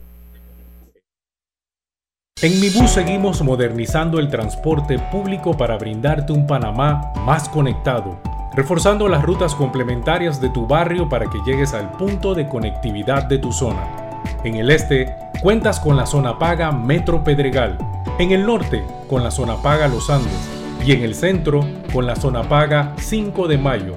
En Mi Bus seguimos modernizando el transporte público para brindarte un Panamá más conectado, reforzando las rutas complementarias de tu barrio para que llegues al punto de conectividad de tu zona. En el este, cuentas con la zona paga Metro Pedregal. En el norte, con la zona paga Los Andes y en el centro con la zona paga 5 de Mayo,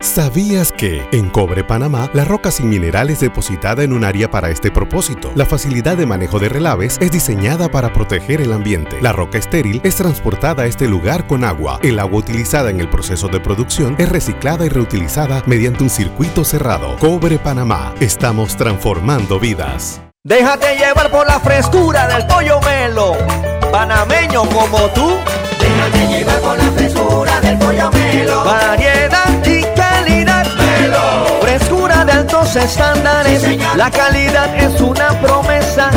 ¿Sabías que en Cobre Panamá la roca sin mineral es depositada en un área para este propósito? La facilidad de manejo de relaves es diseñada para proteger el ambiente. La roca estéril es transportada a este lugar con agua. El agua utilizada en el proceso de producción es reciclada y reutilizada mediante un circuito cerrado. Cobre Panamá. Estamos transformando vidas. Déjate llevar por la frescura del pollo melo. Panameño como tú. Déjate llevar por la frescura del pollo melo. Variedad altos estándares. la calidad es una promesa.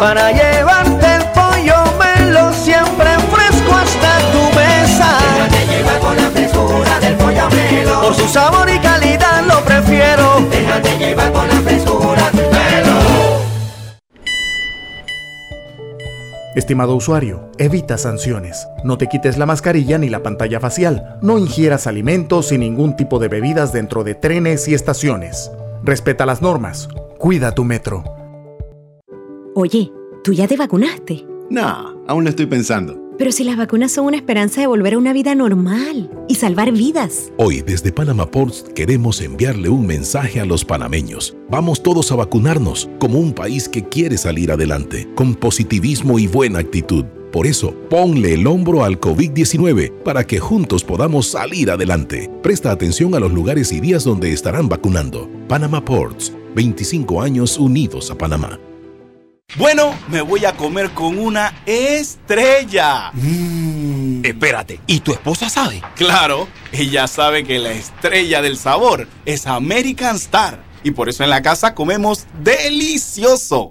Para llevarte el pollo melo siempre fresco hasta tu mesa. Déjate llevar con la frescura del pollo melo. Por su sabor y calidad lo prefiero. Déjate llevar con la frescura melo. Estimado usuario, evita sanciones. No te quites la mascarilla ni la pantalla facial. No ingieras alimentos y ningún tipo de bebidas dentro de trenes y estaciones. Respeta las normas. Cuida tu metro. Oye, ¿tú ya te vacunaste? No, aún lo estoy pensando. Pero si las vacunas son una esperanza de volver a una vida normal y salvar vidas. Hoy desde Panama Ports queremos enviarle un mensaje a los panameños. Vamos todos a vacunarnos como un país que quiere salir adelante, con positivismo y buena actitud. Por eso, ponle el hombro al COVID-19 para que juntos podamos salir adelante. Presta atención a los lugares y días donde estarán vacunando. Panama Ports, 25 años unidos a Panamá. Bueno, me voy a comer con una estrella. Mm. Espérate, ¿y tu esposa sabe? Claro, ella sabe que la estrella del sabor es American Star. Y por eso en la casa comemos delicioso.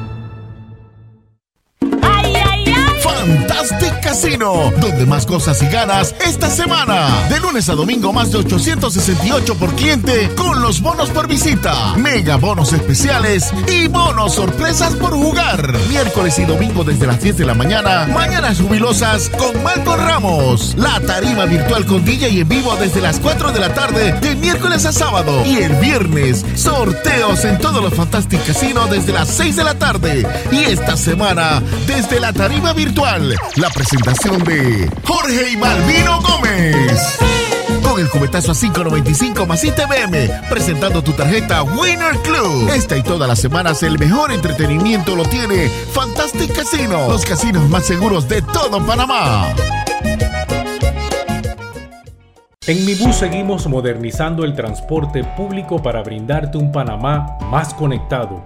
Fantastic Casino, donde más cosas y ganas esta semana. De lunes a domingo más de 868 por cliente con los bonos por visita, mega bonos especiales y bonos sorpresas por jugar. Miércoles y domingo desde las 10 de la mañana, mañanas jubilosas con Marco Ramos. La tarima virtual con DJ en vivo desde las 4 de la tarde de miércoles a sábado. Y el viernes, sorteos en todos los Fantastic Casino desde las 6 de la tarde. Y esta semana, desde la tarima virtual la presentación de Jorge y Malvino Gómez. Con el cubetazo a 5.95 más ITBM, presentando tu tarjeta Winner Club. Esta y todas las semanas el mejor entretenimiento lo tiene Fantastic Casino, los casinos más seguros de todo Panamá. En Mi Bus seguimos modernizando el transporte público para brindarte un Panamá más conectado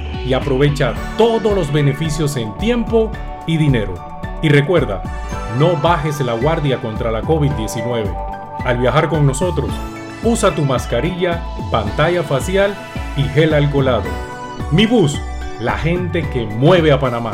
y aprovecha todos los beneficios en tiempo y dinero. Y recuerda, no bajes la guardia contra la COVID-19. Al viajar con nosotros, usa tu mascarilla, pantalla facial y gel alcoholado. Mi bus, la gente que mueve a Panamá.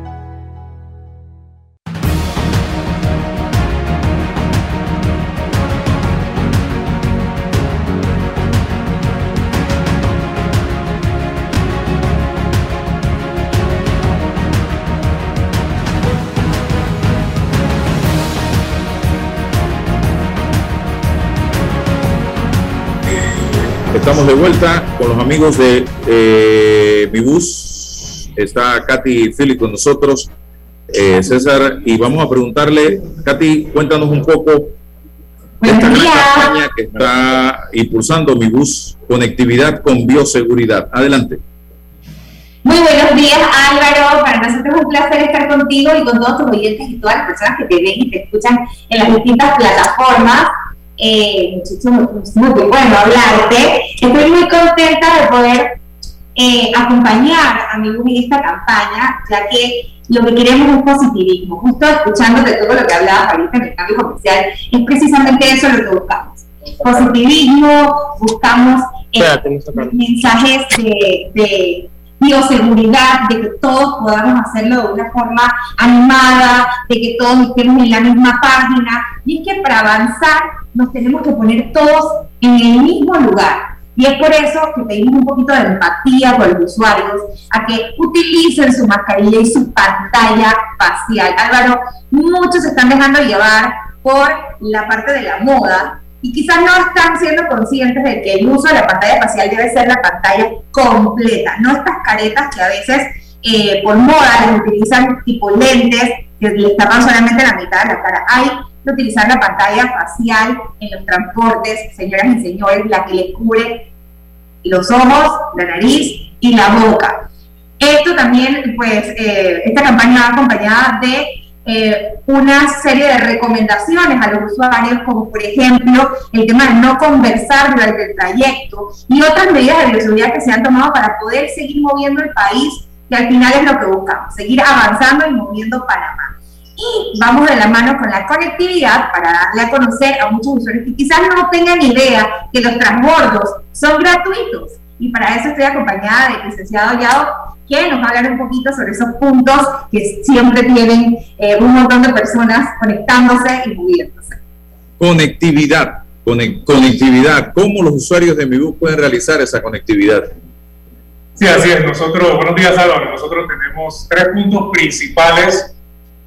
Estamos de vuelta con los amigos de eh, Mi Bus. Está Katy Philly con nosotros, eh, César, y vamos a preguntarle, Katy, cuéntanos un poco de esta gran campaña que está impulsando Mi Bus, conectividad con bioseguridad. Adelante. Muy buenos días, Álvaro. Para nosotros es un placer estar contigo y con todos tus oyentes y todas las personas que te ven y te escuchan en las distintas plataformas eh, muy bueno hablarte. Estoy muy contenta de poder eh, acompañar a mi en esta campaña, ya que lo que queremos es positivismo. Justo escuchándote todo lo que hablabas ahorita en el cambio comercial, es precisamente eso lo que buscamos. Positivismo, buscamos eh, mensajes de, de bioseguridad, de que todos podamos hacerlo de una forma animada, de que todos estemos en la misma página. Y es que para avanzar nos tenemos que poner todos en el mismo lugar. Y es por eso que pedimos un poquito de empatía con los usuarios, a que utilicen su mascarilla y su pantalla facial. Álvaro, muchos se están dejando llevar por la parte de la moda y quizás no están siendo conscientes de que el uso de la pantalla facial debe ser la pantalla completa, no estas caretas que a veces eh, por moda les utilizan tipo lentes que les tapan solamente la mitad de la cara. Hay que utilizar la pantalla facial en los transportes, señoras y señores, la que les cubre los ojos, la nariz y la boca. Esto también, pues, eh, esta campaña va acompañada de eh, una serie de recomendaciones a los usuarios, como por ejemplo el tema de no conversar durante el trayecto y otras medidas de bioseguridad que se han tomado para poder seguir moviendo el país, que al final es lo que buscamos, seguir avanzando y moviendo Panamá. Y vamos de la mano con la conectividad para darle a conocer a muchos usuarios que quizás no tengan idea que los transbordos son gratuitos. Y para eso estoy acompañada del licenciado Yao que nos va a hablar un poquito sobre esos puntos que siempre tienen eh, un montón de personas conectándose y moviéndose. Conectividad, conectividad. ¿Cómo los usuarios de MiBus pueden realizar esa conectividad? Sí, así es. Nosotros, buenos días Álvaro, nosotros tenemos tres puntos principales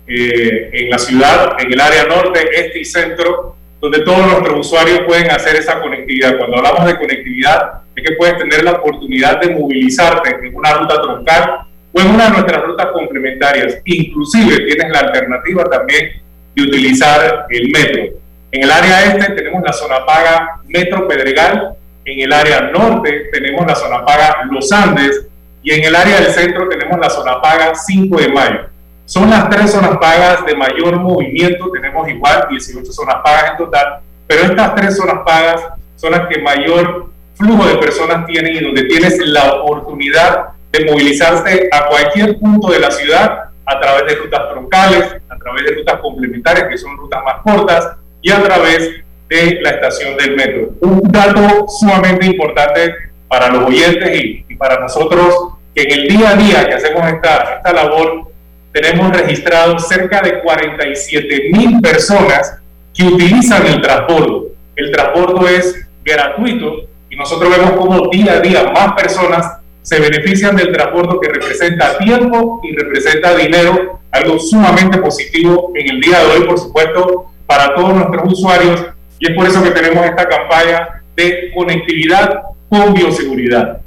eh, en la ciudad, en el área norte, este y centro, donde todos nuestros usuarios pueden hacer esa conectividad. Cuando hablamos de conectividad, es que puedes tener la oportunidad de movilizarte en una ruta troncal o en una de nuestras rutas complementarias. Inclusive tienes la alternativa también de utilizar el metro. En el área este tenemos la zona paga Metro Pedregal, en el área norte tenemos la zona paga Los Andes y en el área del centro tenemos la zona paga 5 de Mayo. Son las tres zonas pagas de mayor movimiento, tenemos igual 18 zonas pagas en total, pero estas tres zonas pagas son las que mayor flujo de personas tienen y donde tienes la oportunidad de movilizarse a cualquier punto de la ciudad a través de rutas troncales, a través de rutas complementarias, que son rutas más cortas, y a través de la estación del metro. Un dato sumamente importante para los oyentes y, para nosotros, que en el día a día que hacemos esta, esta labor tenemos registrados cerca de 47 mil personas que utilizan el transbordo. El transbordo es gratuito y nosotros vemos cómo día a día más personas se benefician del transbordo que representa tiempo y representa dinero, algo sumamente positivo en el día de hoy, por supuesto, para todos nuestros usuarios. Y es por eso que tenemos esta campaña de conectividad con bioseguridad.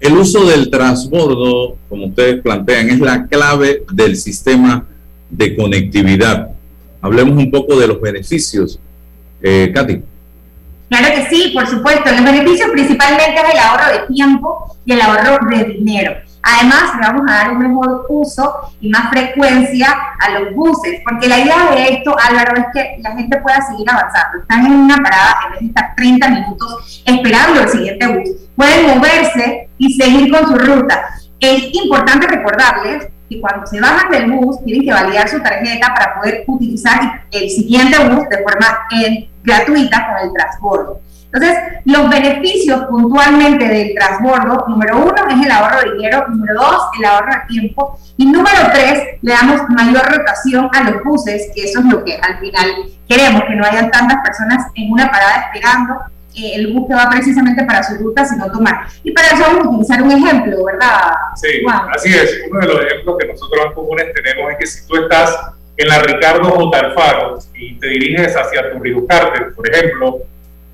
El uso del transbordo, como ustedes plantean, es la clave del sistema de conectividad. Hablemos un poco de los beneficios. Eh, Katy. Claro que sí, por supuesto. Los beneficios principalmente es el ahorro de tiempo y el ahorro de dinero. Además, le vamos a dar un mejor uso y más frecuencia a los buses, porque la idea de esto, Álvaro, es que la gente pueda seguir avanzando. Están en una parada, en vez de estar 30 minutos esperando el siguiente bus, pueden moverse y seguir con su ruta. Es importante recordarles que cuando se bajan del bus tienen que validar su tarjeta para poder utilizar el siguiente bus de forma eh, gratuita con el transbordo. Entonces, los beneficios puntualmente del transbordo, número uno es el ahorro de dinero, número dos, el ahorro de tiempo, y número tres, le damos mayor rotación a los buses, que eso es lo que al final queremos, que no hayan tantas personas en una parada esperando eh, el bus que va precisamente para su ruta, sino tomar. Y para eso vamos a utilizar un ejemplo, ¿verdad? Sí, así es. Uno de los ejemplos que nosotros en comunes tenemos es que si tú estás en la Ricardo J. Alfaro y te diriges hacia Carter, por ejemplo,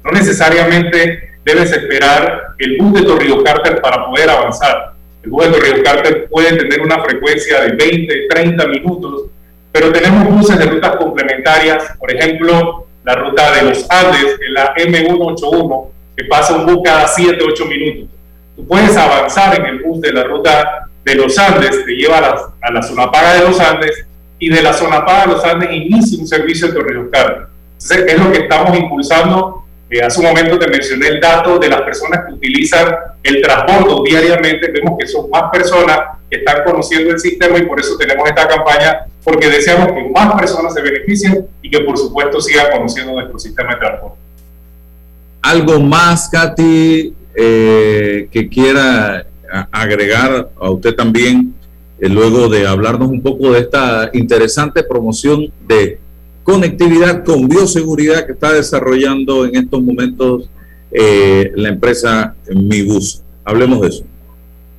no necesariamente debes esperar el bus de Torrijos Carter para poder avanzar. El bus de Torrijos Carter puede tener una frecuencia de 20, 30 minutos, pero tenemos buses de rutas complementarias, por ejemplo, la ruta de los Andes, en la M181, que pasa un bus cada 7, 8 minutos. Tú puedes avanzar en el bus de la ruta de los Andes, te lleva a la, a la zona paga de los Andes, y de la zona paga de los Andes inicia un servicio Torrijos Carter. Entonces, es lo que estamos impulsando eh, hace un momento te mencioné el dato de las personas que utilizan el transbordo diariamente. Vemos que son más personas que están conociendo el sistema y por eso tenemos esta campaña, porque deseamos que más personas se beneficien y que por supuesto sigan conociendo nuestro sistema de transporte. ¿Algo más, Katy, eh, que quiera agregar a usted también, eh, luego de hablarnos un poco de esta interesante promoción de conectividad con bioseguridad que está desarrollando en estos momentos eh, la empresa Mibus. Hablemos de eso.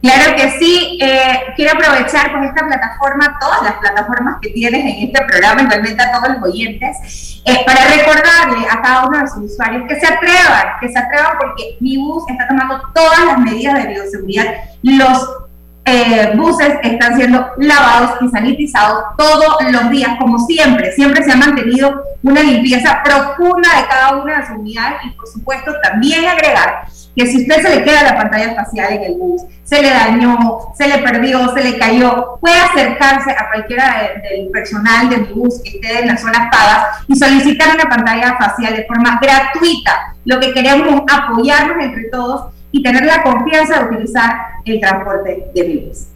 Claro que sí. Eh, quiero aprovechar con esta plataforma, todas las plataformas que tienes en este programa, igualmente a todos los oyentes, eh, para recordarle a cada uno de los usuarios que se atrevan, que se atrevan porque Mibus está tomando todas las medidas de bioseguridad, los eh, buses están siendo lavados y sanitizados todos los días, como siempre. Siempre se ha mantenido una limpieza profunda de cada una de las unidades y, por supuesto, también agregar que si usted se le queda la pantalla facial en el bus, se le dañó, se le perdió, se le cayó, puede acercarse a cualquiera del personal del bus que esté en las zonas pagas y solicitar una pantalla facial de forma gratuita. Lo que queremos es apoyarnos entre todos y tener la confianza de utilizar el transporte de bus.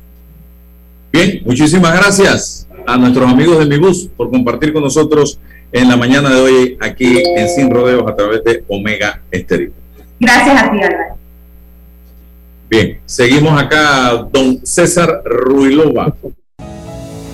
Bien, muchísimas gracias a nuestros amigos de Mi Bus por compartir con nosotros en la mañana de hoy aquí en Sin Rodeos a través de Omega Estéreo. Gracias a ti, Álvaro. Bien, seguimos acá, don César Ruilova.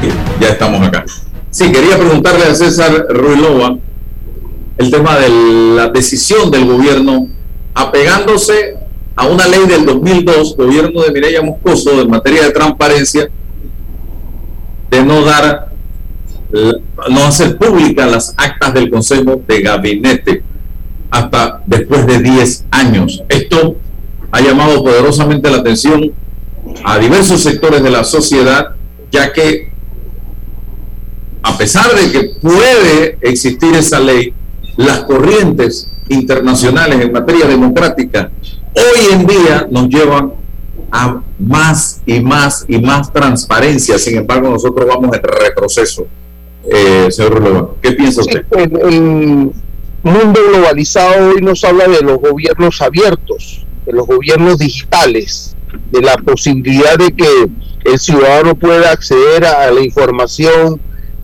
parameña. ya estamos acá. Sí, quería preguntarle a César Ruilova el tema de la decisión del gobierno apegándose a una ley del 2002, gobierno de Mireya Moscoso, en materia de transparencia, de no dar, no hacer públicas las actas del Consejo de Gabinete hasta después de 10 años. Esto ha llamado poderosamente la atención a diversos sectores de la sociedad, ya que a pesar de que puede existir esa ley, las corrientes internacionales en materia democrática hoy en día nos llevan a más y más y más transparencia. Sin embargo, nosotros vamos en retroceso. Eh, señor Releva, ¿qué piensa usted? el, el mundo globalizado hoy nos habla de los gobiernos abiertos, de los gobiernos digitales, de la posibilidad de que el ciudadano pueda acceder a la información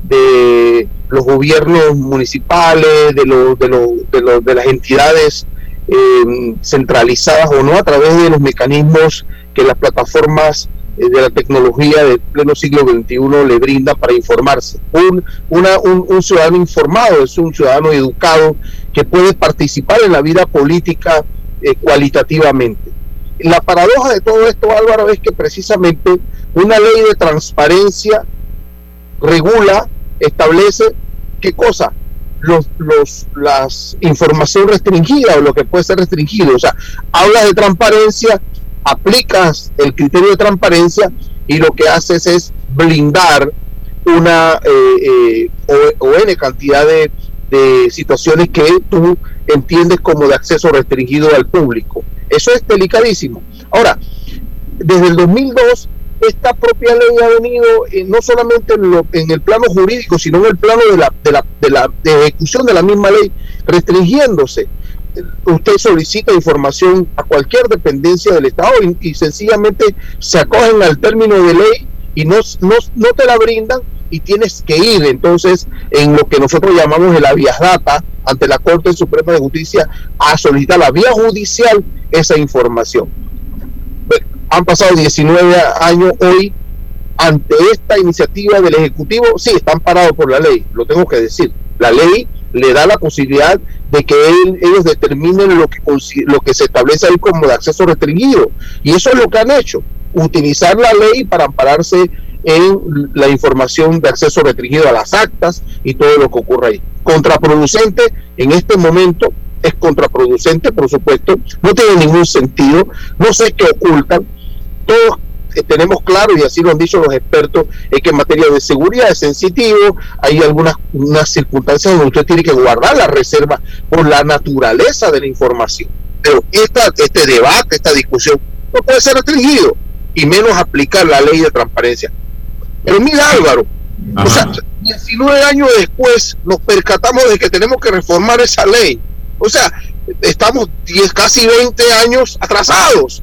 de los gobiernos municipales, de, los de, los de, las entidades eh, centralizadas o no, a través de los mecanismos que las plataformas eh, de la tecnología del pleno siglo XXI le brinda para informarse. Un, un, un, ciudadano informado es un ciudadano educado que puede participar en la vida política eh, cualitativamente. La paradoja de todo esto, Álvaro, es que precisamente una ley de transparencia regula, establece qué cosa, los, los, las información restringida o lo que puede ser restringido. O sea, hablas de transparencia, aplicas el criterio de transparencia y lo que haces es blindar una eh, eh, o, o, N cantidad de, de situaciones que tú entiendes como de acceso restringido al público. Eso es delicadísimo. Ahora, desde el 2002 esta propia ley ha venido eh, no solamente en, lo, en, el plano jurídico, sino en el plano de la, de, la, de la ejecución de la misma ley, restringiéndose. Usted solicita información a cualquier dependencia del Estado y, sencillamente se acogen al término de ley y no, no, no, te la brindan y tienes que ir entonces en lo que nosotros llamamos el habeas data ante la Corte Suprema de Justicia a solicitar la vía judicial esa información han pasado 19 años hoy ante esta iniciativa del Ejecutivo, sí, están parados por la ley, lo tengo que decir. La ley le da la posibilidad de que ellos determinen lo que, lo que se establece ahí como de acceso restringido. Y eso es lo que han hecho, utilizar la ley para ampararse en la información de acceso restringido a las actas y todo lo que ocurre ahí. Contraproducente en este momento es contraproducente, por supuesto, no tiene ningún sentido, no sé qué ocultan, todos eh, tenemos claro, y así lo han dicho los expertos, es que en materia de seguridad es sensitivo, hay algunas unas circunstancias donde usted tiene que guardar la reserva por la naturaleza de la información. Pero esta, este debate, esta discusión, no puede ser restringido, y menos aplicar la ley de transparencia. Pero mira Álvaro, Ajá. o sea, 19 años después nos percatamos de que tenemos que reformar esa ley. O sea, estamos 10, casi 20 años atrasados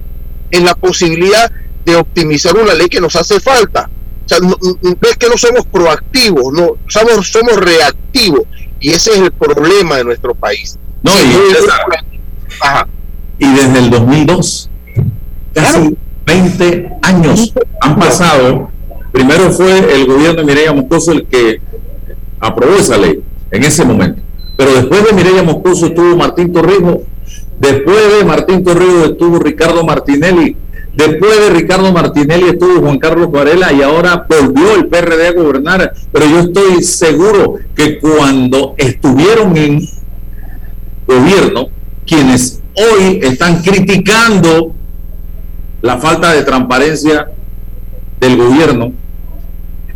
en la posibilidad de optimizar una ley que nos hace falta. O sea, no, es que no somos proactivos, no somos, somos reactivos. Y ese es el problema de nuestro país. No, y, Ajá. y desde el 2002, casi claro. 20 años han pasado. Primero fue el gobierno de Mireya Moscoso el que aprobó esa ley en ese momento. Pero después de Mireya Moscoso estuvo Martín Torrijos Después de Martín Torrijos estuvo Ricardo Martinelli. Después de Ricardo Martinelli estuvo Juan Carlos Varela y ahora volvió el PRD a gobernar. Pero yo estoy seguro que cuando estuvieron en gobierno, quienes hoy están criticando la falta de transparencia del gobierno,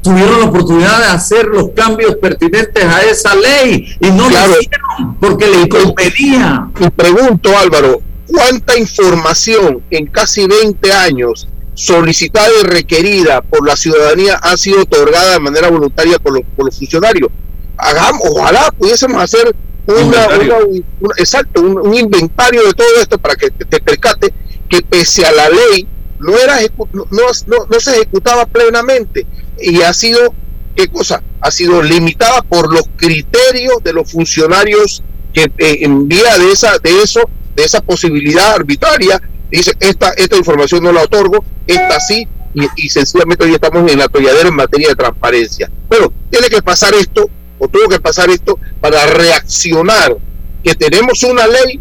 tuvieron la oportunidad de hacer los cambios pertinentes a esa ley y no claro. lo hicieron porque le impedía. Y pregunto, Álvaro, ¿cuánta información en casi 20 años solicitada y requerida por la ciudadanía ha sido otorgada de manera voluntaria por los, por los funcionarios? Hagamos, ojalá pudiésemos hacer una, una, una, exacto, un, un, inventario de todo esto para que te, te percate que pese a la ley no, era, no, no, no se ejecutaba plenamente y ha sido, ¿qué cosa? Ha sido limitada por los criterios de los funcionarios que eh, en vía de, esa, de eso, de esa posibilidad arbitraria, dice, esta, esta información no la otorgo, esta sí, y, y sencillamente hoy estamos en la tolladera en materia de transparencia. Bueno, tiene que pasar esto, o tuvo que pasar esto, para reaccionar, que tenemos una ley,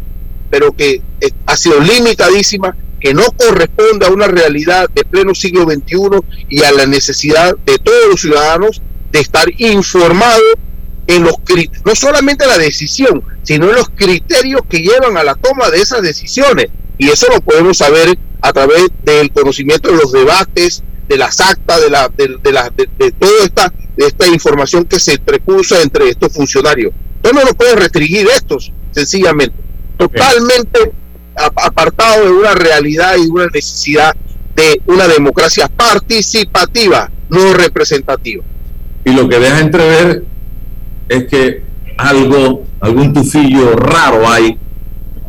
pero que eh, ha sido limitadísima que no corresponde a una realidad de pleno siglo XXI y a la necesidad de todos los ciudadanos de estar informados en los no solamente la decisión, sino en los criterios que llevan a la toma de esas decisiones. Y eso lo podemos saber a través del conocimiento de los debates, de las actas, de, la, de, de, la, de, de toda esta, de esta información que se prepuso entre estos funcionarios. Entonces no lo puede restringir estos, sencillamente. Totalmente apartado de una realidad y de una necesidad de una democracia participativa, no representativa. Y lo que deja entrever es que algo, algún tufillo raro hay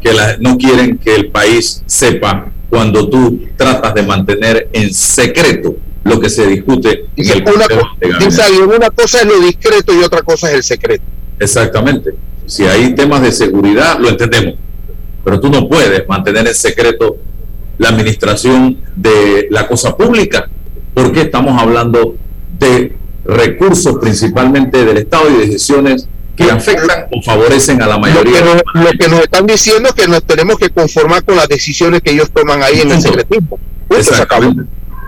que la, no quieren que el país sepa cuando tú tratas de mantener en secreto lo que se discute y en el una, de una cosa es lo discreto y otra cosa es el secreto. Exactamente. Si hay temas de seguridad, lo entendemos. Pero tú no puedes mantener en secreto la administración de la cosa pública, porque estamos hablando de recursos principalmente del Estado y decisiones que afectan o favorecen a la mayoría. Lo que, nos, lo que nos están diciendo es que nos tenemos que conformar con las decisiones que ellos toman ahí en el secretismo.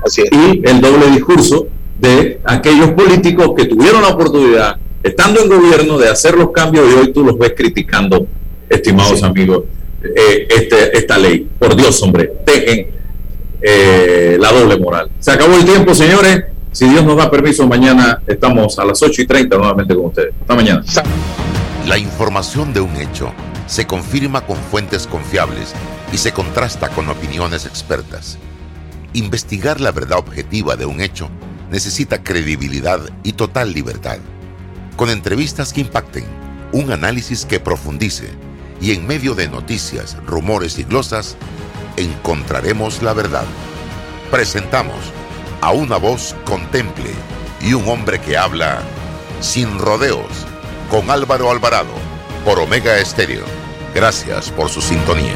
Así es. Y el doble discurso de aquellos políticos que tuvieron la oportunidad, estando en gobierno, de hacer los cambios y hoy tú los ves criticando, estimados amigos, eh, este, esta ley. Por Dios, hombre, dejen eh, la doble moral. Se acabó el tiempo, señores. Si Dios nos da permiso, mañana estamos a las 8 y 30 nuevamente con ustedes. Hasta mañana. La información de un hecho se confirma con fuentes confiables y se contrasta con opiniones expertas. Investigar la verdad objetiva de un hecho necesita credibilidad y total libertad. Con entrevistas que impacten, un análisis que profundice y en medio de noticias, rumores y glosas, encontraremos la verdad. Presentamos a una voz contemple y un hombre que habla sin rodeos con Álvaro Alvarado por Omega Estéreo. Gracias por su sintonía.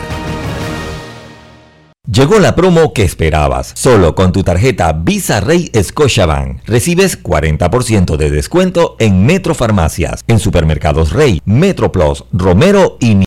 Llegó la promo que esperabas. Solo con tu tarjeta Visa Rey Scotiabank recibes 40% de descuento en Metro Farmacias, en Supermercados Rey, Metro Plus, Romero y